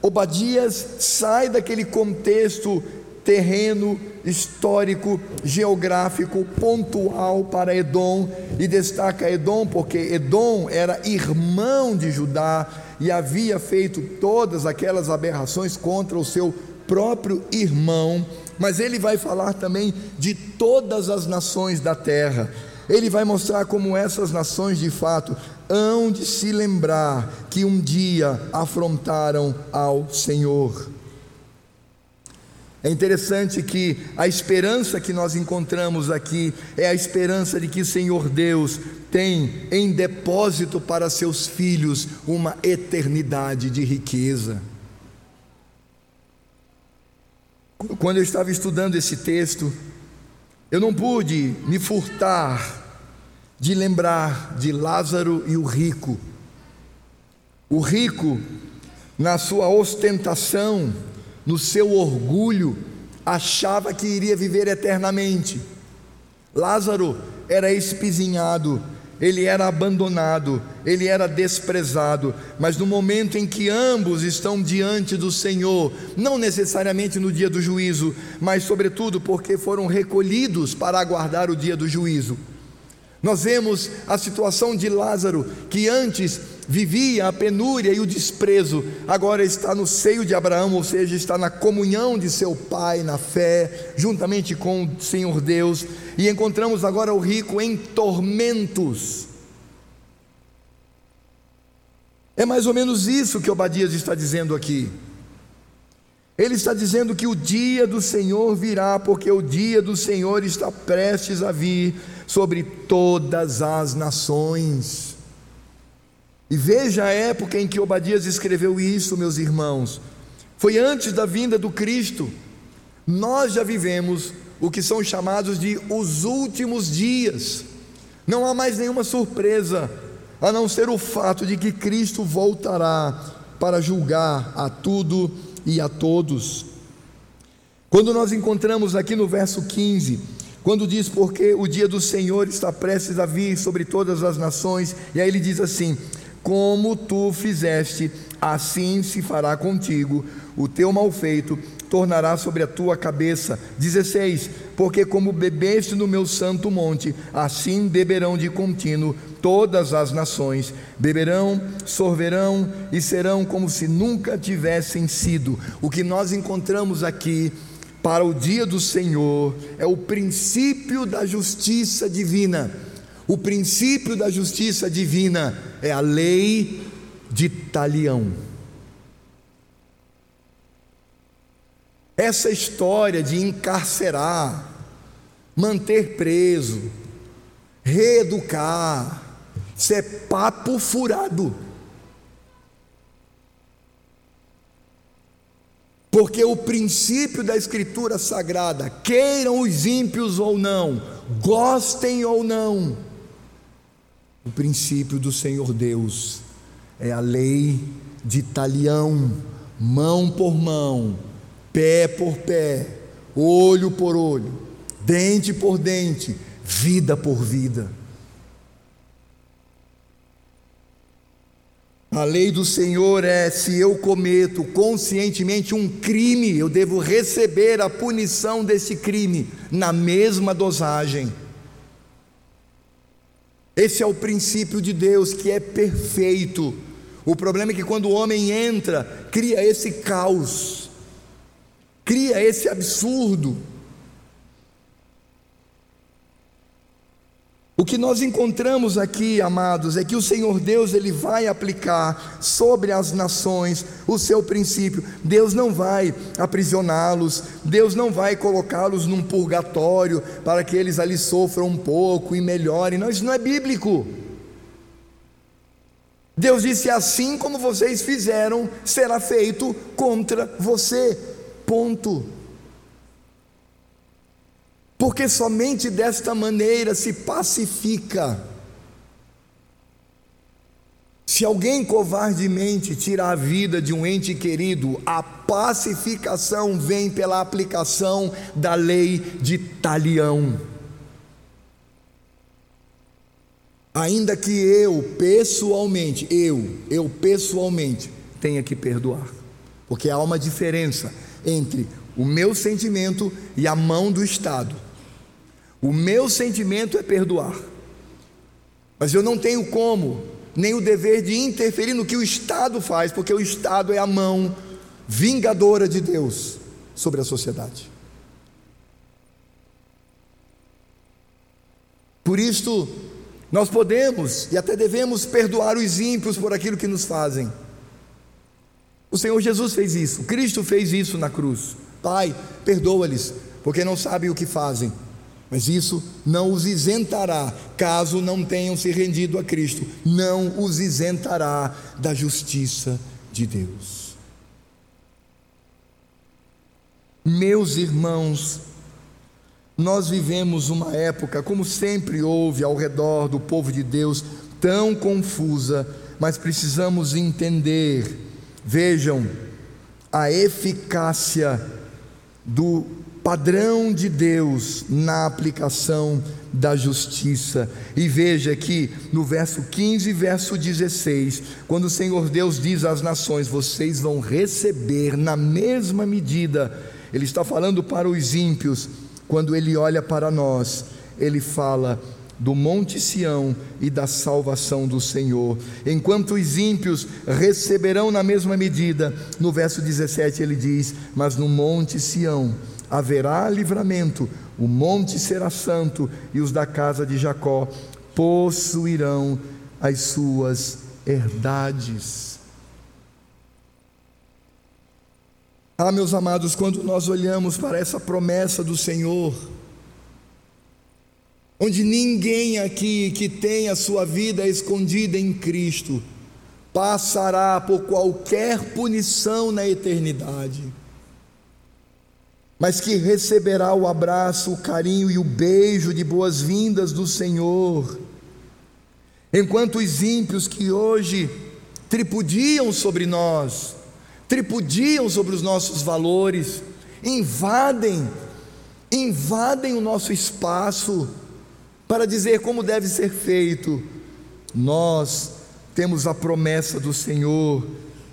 Obadias sai daquele contexto terreno, histórico, geográfico, pontual para Edom e destaca Edom porque Edom era irmão de Judá e havia feito todas aquelas aberrações contra o seu próprio irmão, mas ele vai falar também de todas as nações da terra. Ele vai mostrar como essas nações de fato hão de se lembrar que um dia afrontaram ao Senhor. É interessante que a esperança que nós encontramos aqui é a esperança de que o Senhor Deus tem em depósito para seus filhos uma eternidade de riqueza. Quando eu estava estudando esse texto, eu não pude me furtar de lembrar de Lázaro e o rico. O rico, na sua ostentação, no seu orgulho, achava que iria viver eternamente. Lázaro era espizinhado, ele era abandonado, ele era desprezado, mas no momento em que ambos estão diante do Senhor, não necessariamente no dia do juízo, mas sobretudo porque foram recolhidos para aguardar o dia do juízo. Nós vemos a situação de Lázaro, que antes vivia a penúria e o desprezo, agora está no seio de Abraão, ou seja, está na comunhão de seu pai, na fé, juntamente com o Senhor Deus, e encontramos agora o rico em tormentos. É mais ou menos isso que Obadias está dizendo aqui. Ele está dizendo que o dia do Senhor virá, porque o dia do Senhor está prestes a vir sobre todas as nações. E veja a época em que Obadias escreveu isso, meus irmãos. Foi antes da vinda do Cristo. Nós já vivemos o que são chamados de os últimos dias. Não há mais nenhuma surpresa, a não ser o fato de que Cristo voltará para julgar a tudo e a todos. Quando nós encontramos aqui no verso 15, quando diz porque o dia do Senhor está prestes a vir sobre todas as nações, e aí ele diz assim: Como tu fizeste, assim se fará contigo, o teu malfeito tornará sobre a tua cabeça. 16: Porque como bebeste no meu santo monte, assim beberão de contínuo todas as nações, beberão, sorverão e serão como se nunca tivessem sido. O que nós encontramos aqui para o dia do Senhor é o princípio da justiça divina. O princípio da justiça divina é a lei de talião. Essa história de encarcerar, manter preso, reeducar, isso é papo furado. Porque o princípio da Escritura Sagrada, queiram os ímpios ou não, gostem ou não, o princípio do Senhor Deus é a lei de talião, mão por mão, pé por pé, olho por olho, dente por dente, vida por vida. A lei do Senhor é: se eu cometo conscientemente um crime, eu devo receber a punição desse crime na mesma dosagem. Esse é o princípio de Deus que é perfeito. O problema é que quando o homem entra, cria esse caos, cria esse absurdo. O que nós encontramos aqui, amados, é que o Senhor Deus ele vai aplicar sobre as nações o seu princípio. Deus não vai aprisioná-los, Deus não vai colocá-los num purgatório para que eles ali sofram um pouco e melhorem. Não, isso não é bíblico. Deus disse: assim como vocês fizeram, será feito contra você. Ponto porque somente desta maneira se pacifica, Se alguém covardemente tira a vida de um ente querido, a pacificação vem pela aplicação da lei de talião. Ainda que eu pessoalmente, eu, eu pessoalmente tenha que perdoar, porque há uma diferença entre o meu sentimento e a mão do Estado. O meu sentimento é perdoar, mas eu não tenho como, nem o dever de interferir no que o Estado faz, porque o Estado é a mão vingadora de Deus sobre a sociedade. Por isso, nós podemos e até devemos perdoar os ímpios por aquilo que nos fazem. O Senhor Jesus fez isso, Cristo fez isso na cruz. Pai, perdoa-lhes, porque não sabem o que fazem. Mas isso não os isentará, caso não tenham se rendido a Cristo, não os isentará da justiça de Deus. Meus irmãos, nós vivemos uma época, como sempre houve ao redor do povo de Deus, tão confusa, mas precisamos entender, vejam, a eficácia do padrão de Deus na aplicação da justiça. E veja que no verso 15 e verso 16, quando o Senhor Deus diz às nações: Vocês vão receber na mesma medida, Ele está falando para os ímpios quando ele olha para nós, ele fala do Monte Sião e da salvação do Senhor. Enquanto os ímpios receberão na mesma medida, no verso 17 ele diz: Mas no Monte Sião haverá livramento, o monte será santo, e os da casa de Jacó possuirão as suas herdades. Ah, meus amados, quando nós olhamos para essa promessa do Senhor, onde ninguém aqui que tem a sua vida escondida em Cristo passará por qualquer punição na eternidade, mas que receberá o abraço, o carinho e o beijo de boas-vindas do Senhor, enquanto os ímpios que hoje tripudiam sobre nós, tripudiam sobre os nossos valores, invadem, invadem o nosso espaço para dizer como deve ser feito. Nós temos a promessa do Senhor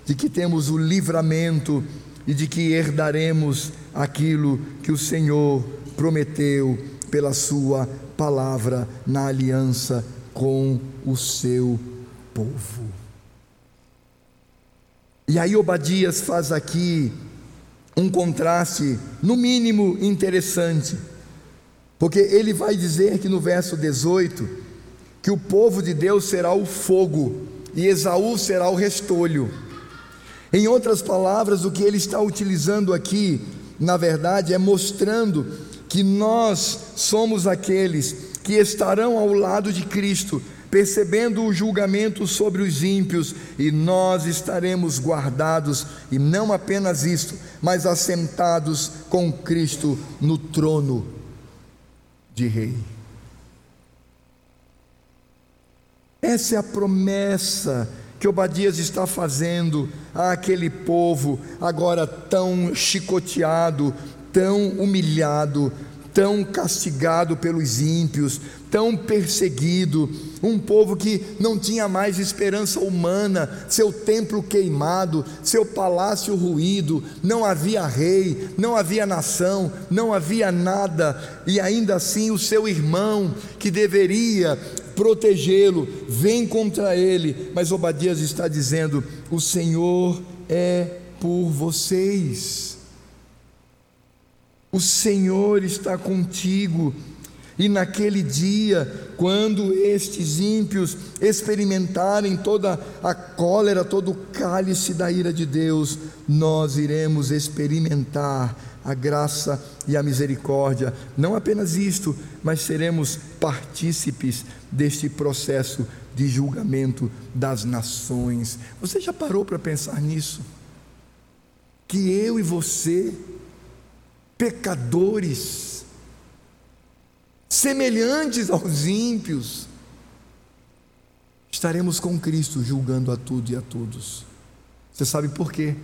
de que temos o livramento e de que herdaremos aquilo que o Senhor prometeu pela Sua palavra na aliança com o seu povo. E aí Obadias faz aqui um contraste, no mínimo interessante, porque ele vai dizer que no verso 18 que o povo de Deus será o fogo e Esaú será o restolho. Em outras palavras, o que ele está utilizando aqui, na verdade, é mostrando que nós somos aqueles que estarão ao lado de Cristo percebendo o julgamento sobre os ímpios, e nós estaremos guardados, e não apenas isto, mas assentados com Cristo no trono de Rei. Essa é a promessa que Obadias está fazendo àquele povo, agora tão chicoteado, tão humilhado, tão castigado pelos ímpios, tão perseguido, um povo que não tinha mais esperança humana, seu templo queimado, seu palácio ruído, não havia rei, não havia nação, não havia nada, e ainda assim o seu irmão, que deveria protegê-lo, vem contra ele, mas Obadias está dizendo: o Senhor é por vocês. O Senhor está contigo. E naquele dia, quando estes ímpios experimentarem toda a cólera, todo o cálice da ira de Deus, nós iremos experimentar a graça e a misericórdia. Não apenas isto, mas seremos partícipes deste processo de julgamento das nações. Você já parou para pensar nisso? Que eu e você, pecadores, semelhantes aos ímpios, estaremos com Cristo julgando a tudo e a todos. Você sabe por quê?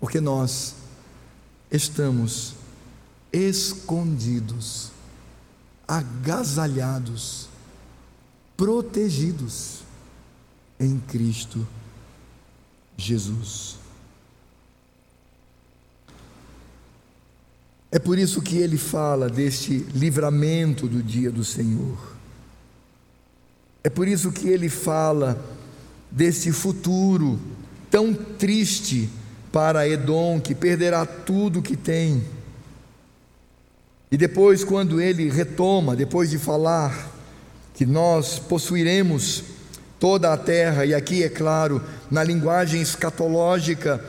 Porque nós estamos escondidos, agasalhados, protegidos em Cristo Jesus. É por isso que ele fala deste livramento do dia do Senhor. É por isso que ele fala deste futuro tão triste para Edom, que perderá tudo que tem. E depois, quando ele retoma, depois de falar que nós possuiremos toda a terra, e aqui é claro, na linguagem escatológica,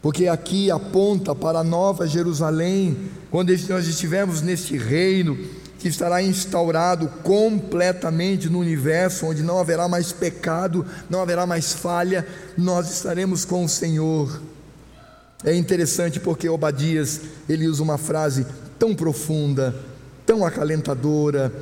porque aqui aponta para a nova Jerusalém, quando nós estivermos neste reino que estará instaurado completamente no universo, onde não haverá mais pecado, não haverá mais falha, nós estaremos com o Senhor. É interessante porque Obadias ele usa uma frase tão profunda, tão acalentadora,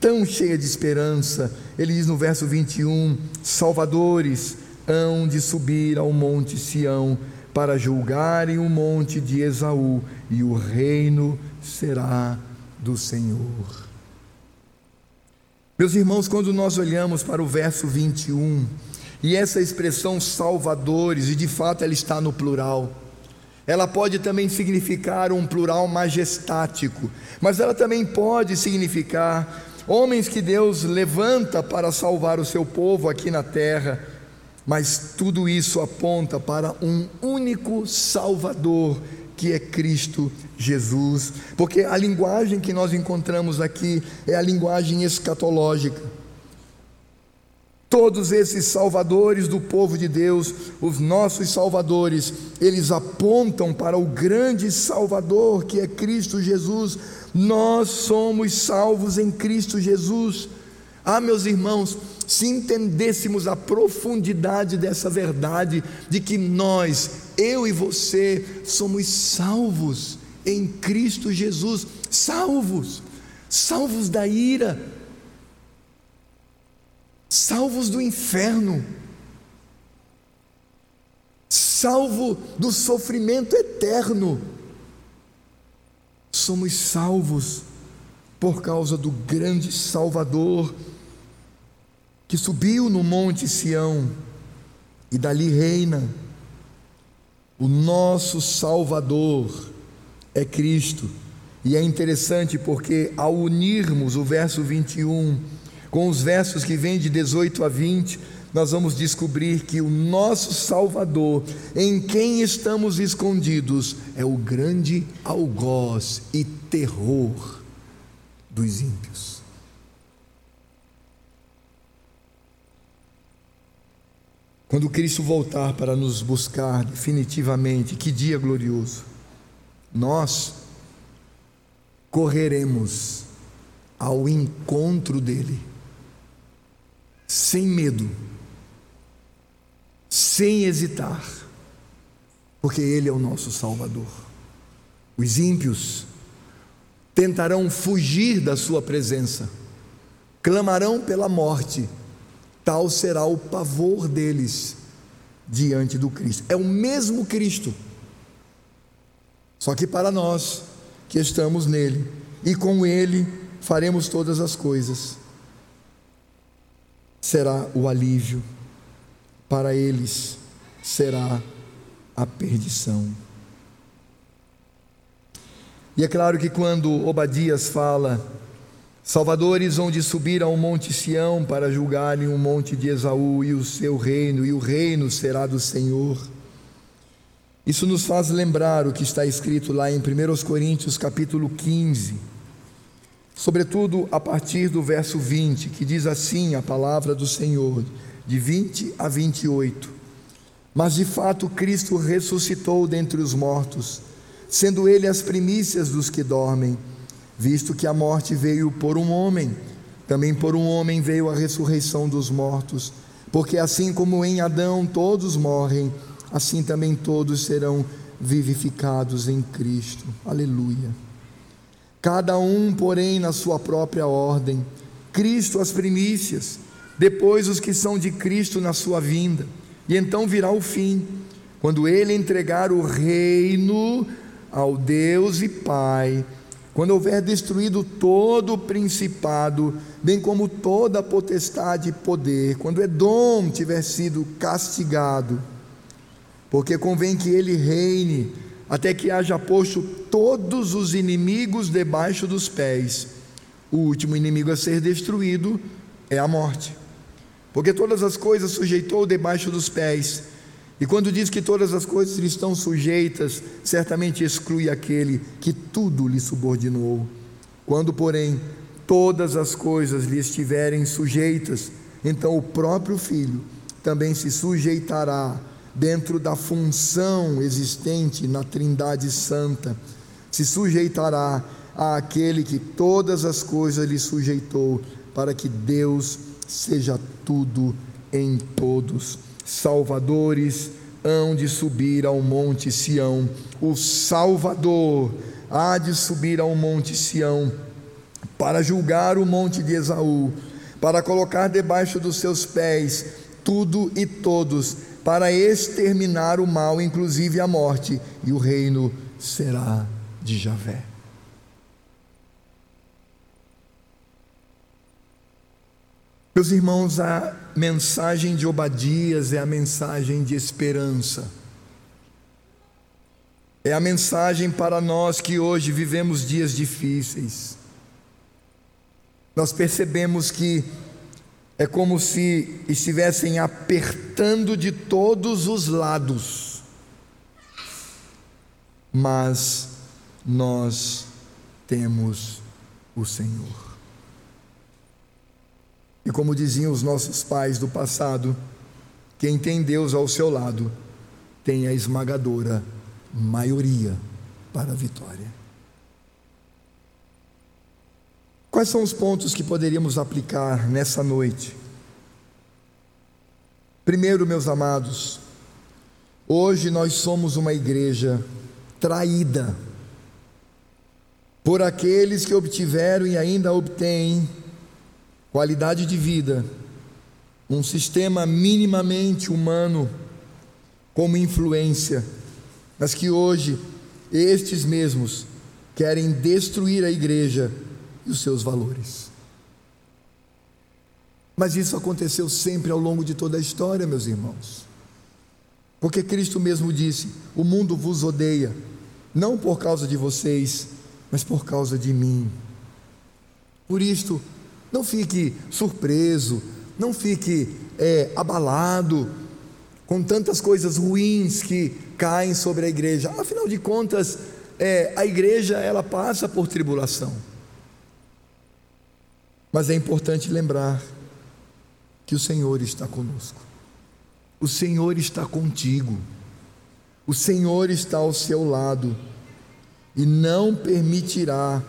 tão cheia de esperança. Ele diz no verso 21: Salvadores hão de subir ao monte Sião para julgarem o monte de Esaú, e o reino será do Senhor. Meus irmãos, quando nós olhamos para o verso 21, e essa expressão salvadores, e de fato ela está no plural, ela pode também significar um plural majestático, mas ela também pode significar homens que Deus levanta para salvar o seu povo aqui na terra mas tudo isso aponta para um único Salvador, que é Cristo Jesus, porque a linguagem que nós encontramos aqui é a linguagem escatológica. Todos esses salvadores do povo de Deus, os nossos salvadores, eles apontam para o grande Salvador que é Cristo Jesus. Nós somos salvos em Cristo Jesus. Ah, meus irmãos, se entendêssemos a profundidade dessa verdade, de que nós, eu e você, somos salvos em Cristo Jesus, salvos, salvos da ira, salvos do inferno, salvo do sofrimento eterno. Somos salvos por causa do grande Salvador que subiu no monte Sião e dali reina. O nosso Salvador é Cristo. E é interessante porque ao unirmos o verso 21 com os versos que vêm de 18 a 20, nós vamos descobrir que o nosso Salvador, em quem estamos escondidos, é o grande algoz e terror dos ímpios. Quando Cristo voltar para nos buscar definitivamente, que dia glorioso, nós correremos ao encontro dEle, sem medo, sem hesitar, porque Ele é o nosso Salvador. Os ímpios tentarão fugir da Sua presença, clamarão pela morte, tal será o pavor deles diante do Cristo. É o mesmo Cristo, só que para nós que estamos nele e com ele faremos todas as coisas, será o alívio, para eles será a perdição. E é claro que quando Obadias fala Salvadores onde subir ao monte Sião para julgarem o monte de Esaú e o seu reino, e o reino será do Senhor. Isso nos faz lembrar o que está escrito lá em 1 Coríntios capítulo 15, sobretudo a partir do verso 20, que diz assim a palavra do Senhor, de 20 a 28. Mas de fato Cristo ressuscitou dentre os mortos, sendo ele as primícias dos que dormem visto que a morte veio por um homem, também por um homem veio a ressurreição dos mortos, porque assim como em Adão todos morrem, assim também todos serão vivificados em Cristo. Aleluia. Cada um, porém, na sua própria ordem. Cristo as primícias, depois os que são de Cristo na sua vinda, e então virá o fim, quando ele entregar o reino ao Deus e Pai, quando houver destruído todo o principado, bem como toda a potestade e poder, quando Edom tiver sido castigado, porque convém que ele reine até que haja posto todos os inimigos debaixo dos pés. O último inimigo a ser destruído é a morte. Porque todas as coisas sujeitou debaixo dos pés. E quando diz que todas as coisas lhe estão sujeitas, certamente exclui aquele que tudo lhe subordinou. Quando, porém, todas as coisas lhe estiverem sujeitas, então o próprio Filho também se sujeitará dentro da função existente na Trindade Santa, se sujeitará àquele que todas as coisas lhe sujeitou, para que Deus seja tudo em todos. Salvadores hão de subir ao monte Sião, o Salvador há de subir ao monte Sião, para julgar o monte de Esaú, para colocar debaixo dos seus pés tudo e todos para exterminar o mal, inclusive a morte, e o reino será de Javé. Meus irmãos, a mensagem de Obadias é a mensagem de esperança. É a mensagem para nós que hoje vivemos dias difíceis. Nós percebemos que é como se estivessem apertando de todos os lados. Mas nós temos o Senhor. E como diziam os nossos pais do passado, quem tem Deus ao seu lado tem a esmagadora maioria para a vitória. Quais são os pontos que poderíamos aplicar nessa noite? Primeiro, meus amados, hoje nós somos uma igreja traída por aqueles que obtiveram e ainda obtêm qualidade de vida, um sistema minimamente humano como influência, mas que hoje estes mesmos querem destruir a igreja e os seus valores. Mas isso aconteceu sempre ao longo de toda a história, meus irmãos. Porque Cristo mesmo disse: O mundo vos odeia, não por causa de vocês, mas por causa de mim. Por isto, não fique surpreso, não fique é, abalado com tantas coisas ruins que caem sobre a igreja. Afinal de contas, é, a igreja ela passa por tribulação. Mas é importante lembrar que o Senhor está conosco. O Senhor está contigo. O Senhor está ao seu lado e não permitirá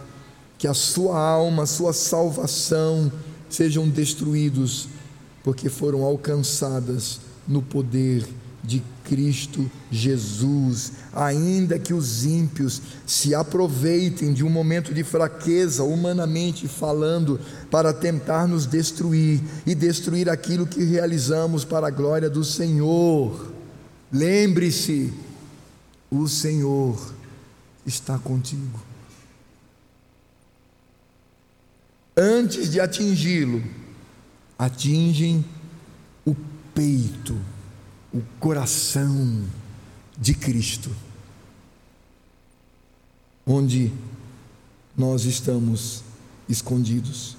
que a sua alma, a sua salvação sejam destruídos, porque foram alcançadas no poder de Cristo Jesus, ainda que os ímpios se aproveitem de um momento de fraqueza, humanamente falando, para tentar nos destruir e destruir aquilo que realizamos para a glória do Senhor. Lembre-se, o Senhor está contigo. Antes de atingi-lo, atingem o peito o coração de Cristo, onde nós estamos escondidos.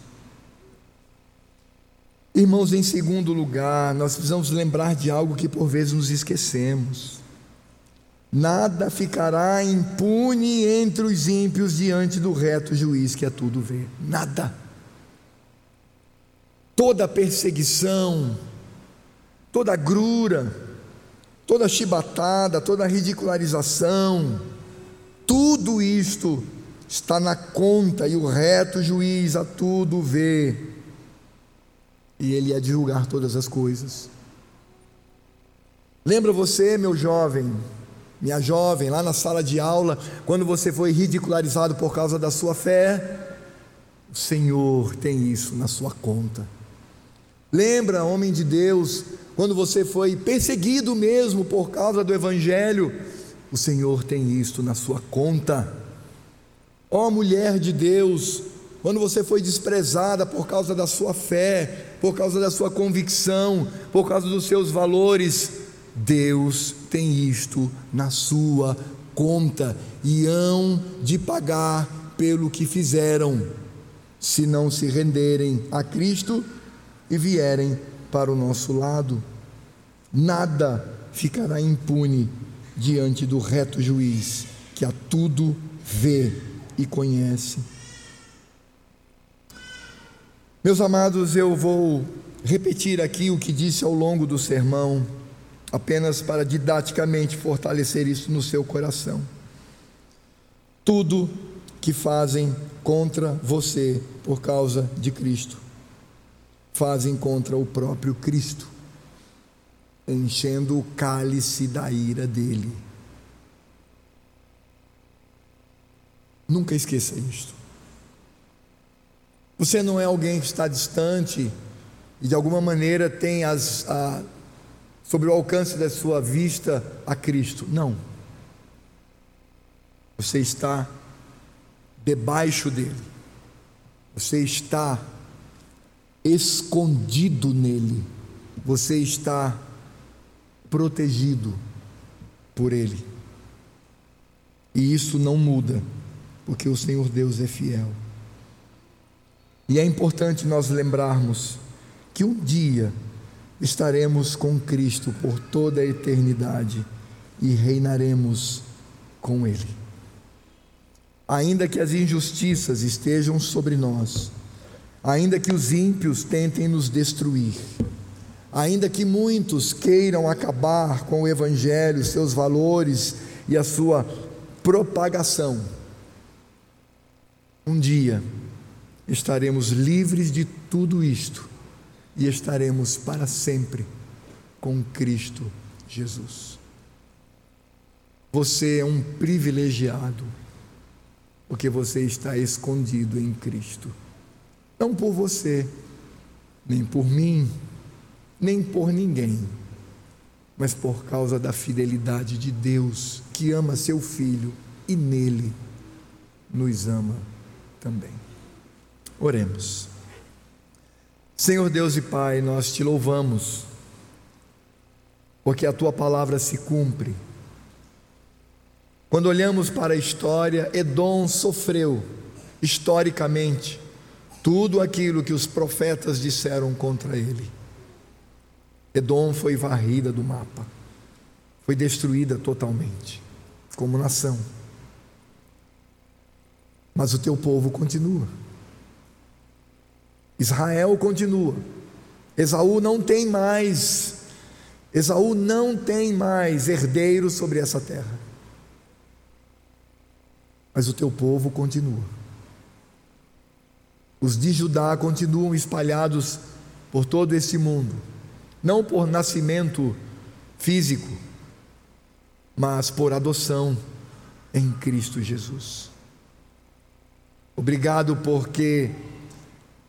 Irmãos, em segundo lugar, nós precisamos lembrar de algo que por vezes nos esquecemos. Nada ficará impune entre os ímpios diante do reto juiz que a tudo vê. Nada. Toda perseguição, toda grura, toda chibatada, toda ridicularização, tudo isto está na conta e o reto juiz a tudo vê. E ele é de julgar todas as coisas. Lembra você, meu jovem, minha jovem, lá na sala de aula, quando você foi ridicularizado por causa da sua fé? O Senhor tem isso na sua conta. Lembra, homem de Deus, quando você foi perseguido mesmo por causa do Evangelho, o Senhor tem isto na sua conta. Ó oh, mulher de Deus, quando você foi desprezada por causa da sua fé, por causa da sua convicção, por causa dos seus valores, Deus tem isto na sua conta e hão de pagar pelo que fizeram, se não se renderem a Cristo e vierem para o nosso lado. Nada ficará impune diante do reto juiz, que a tudo vê e conhece. Meus amados, eu vou repetir aqui o que disse ao longo do sermão, apenas para didaticamente fortalecer isso no seu coração. Tudo que fazem contra você por causa de Cristo, fazem contra o próprio Cristo, enchendo o cálice da ira dele. Nunca esqueça isto. Você não é alguém que está distante e de alguma maneira tem as, a, sobre o alcance da sua vista a Cristo. Não. Você está debaixo dele. Você está escondido nele. Você está protegido por ele. E isso não muda, porque o Senhor Deus é fiel. E é importante nós lembrarmos que um dia estaremos com Cristo por toda a eternidade e reinaremos com Ele. Ainda que as injustiças estejam sobre nós, ainda que os ímpios tentem nos destruir, ainda que muitos queiram acabar com o Evangelho, seus valores e a sua propagação, um dia estaremos livres de tudo isto e estaremos para sempre com Cristo Jesus. Você é um privilegiado, porque você está escondido em Cristo. Não por você, nem por mim, nem por ninguém, mas por causa da fidelidade de Deus, que ama seu Filho e nele nos ama também. Oremos. Senhor Deus e Pai, nós te louvamos, porque a tua palavra se cumpre. Quando olhamos para a história, Edom sofreu historicamente tudo aquilo que os profetas disseram contra ele. Edom foi varrida do mapa, foi destruída totalmente, como nação. Mas o teu povo continua. Israel continua. Esaú não tem mais, Esaú não tem mais herdeiro sobre essa terra. Mas o teu povo continua. Os de Judá continuam espalhados por todo esse mundo, não por nascimento físico, mas por adoção em Cristo Jesus. Obrigado porque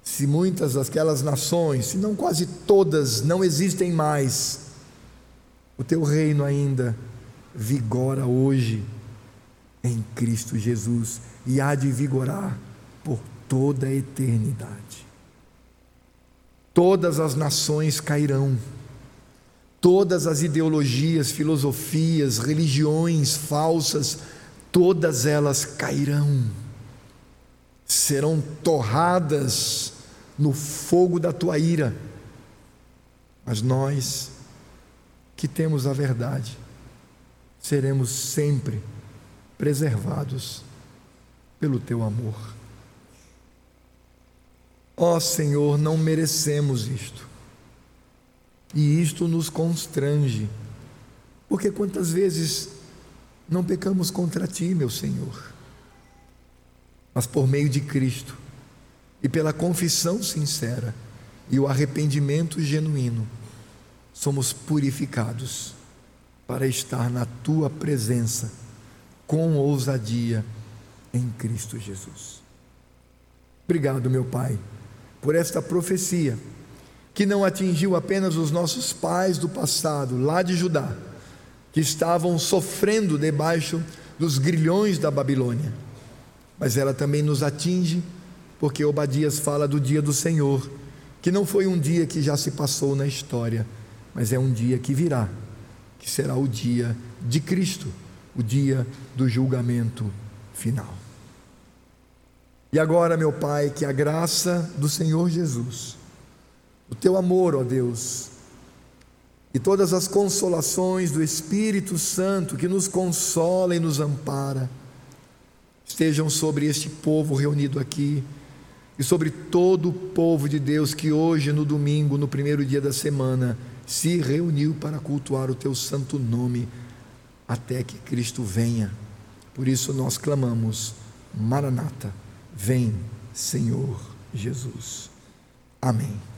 se muitas daquelas nações, se não quase todas, não existem mais, o teu reino ainda vigora hoje em Cristo Jesus e há de vigorar por toda a eternidade. Todas as nações cairão, todas as ideologias, filosofias, religiões falsas, todas elas cairão, serão torradas no fogo da tua ira. Mas nós, que temos a verdade, seremos sempre preservados pelo teu amor. Ó oh, Senhor, não merecemos isto. E isto nos constrange. Porque quantas vezes não pecamos contra ti, meu Senhor? Mas por meio de Cristo e pela confissão sincera e o arrependimento genuíno, somos purificados para estar na tua presença com ousadia em Cristo Jesus. Obrigado, meu Pai por esta profecia que não atingiu apenas os nossos pais do passado, lá de Judá, que estavam sofrendo debaixo dos grilhões da Babilônia, mas ela também nos atinge, porque Obadias fala do dia do Senhor, que não foi um dia que já se passou na história, mas é um dia que virá, que será o dia de Cristo, o dia do julgamento final. E agora, meu Pai, que a graça do Senhor Jesus, o teu amor, ó Deus, e todas as consolações do Espírito Santo que nos consola e nos ampara, estejam sobre este povo reunido aqui e sobre todo o povo de Deus que hoje, no domingo, no primeiro dia da semana, se reuniu para cultuar o teu santo nome, até que Cristo venha. Por isso nós clamamos: Maranata, vem, Senhor Jesus. Amém.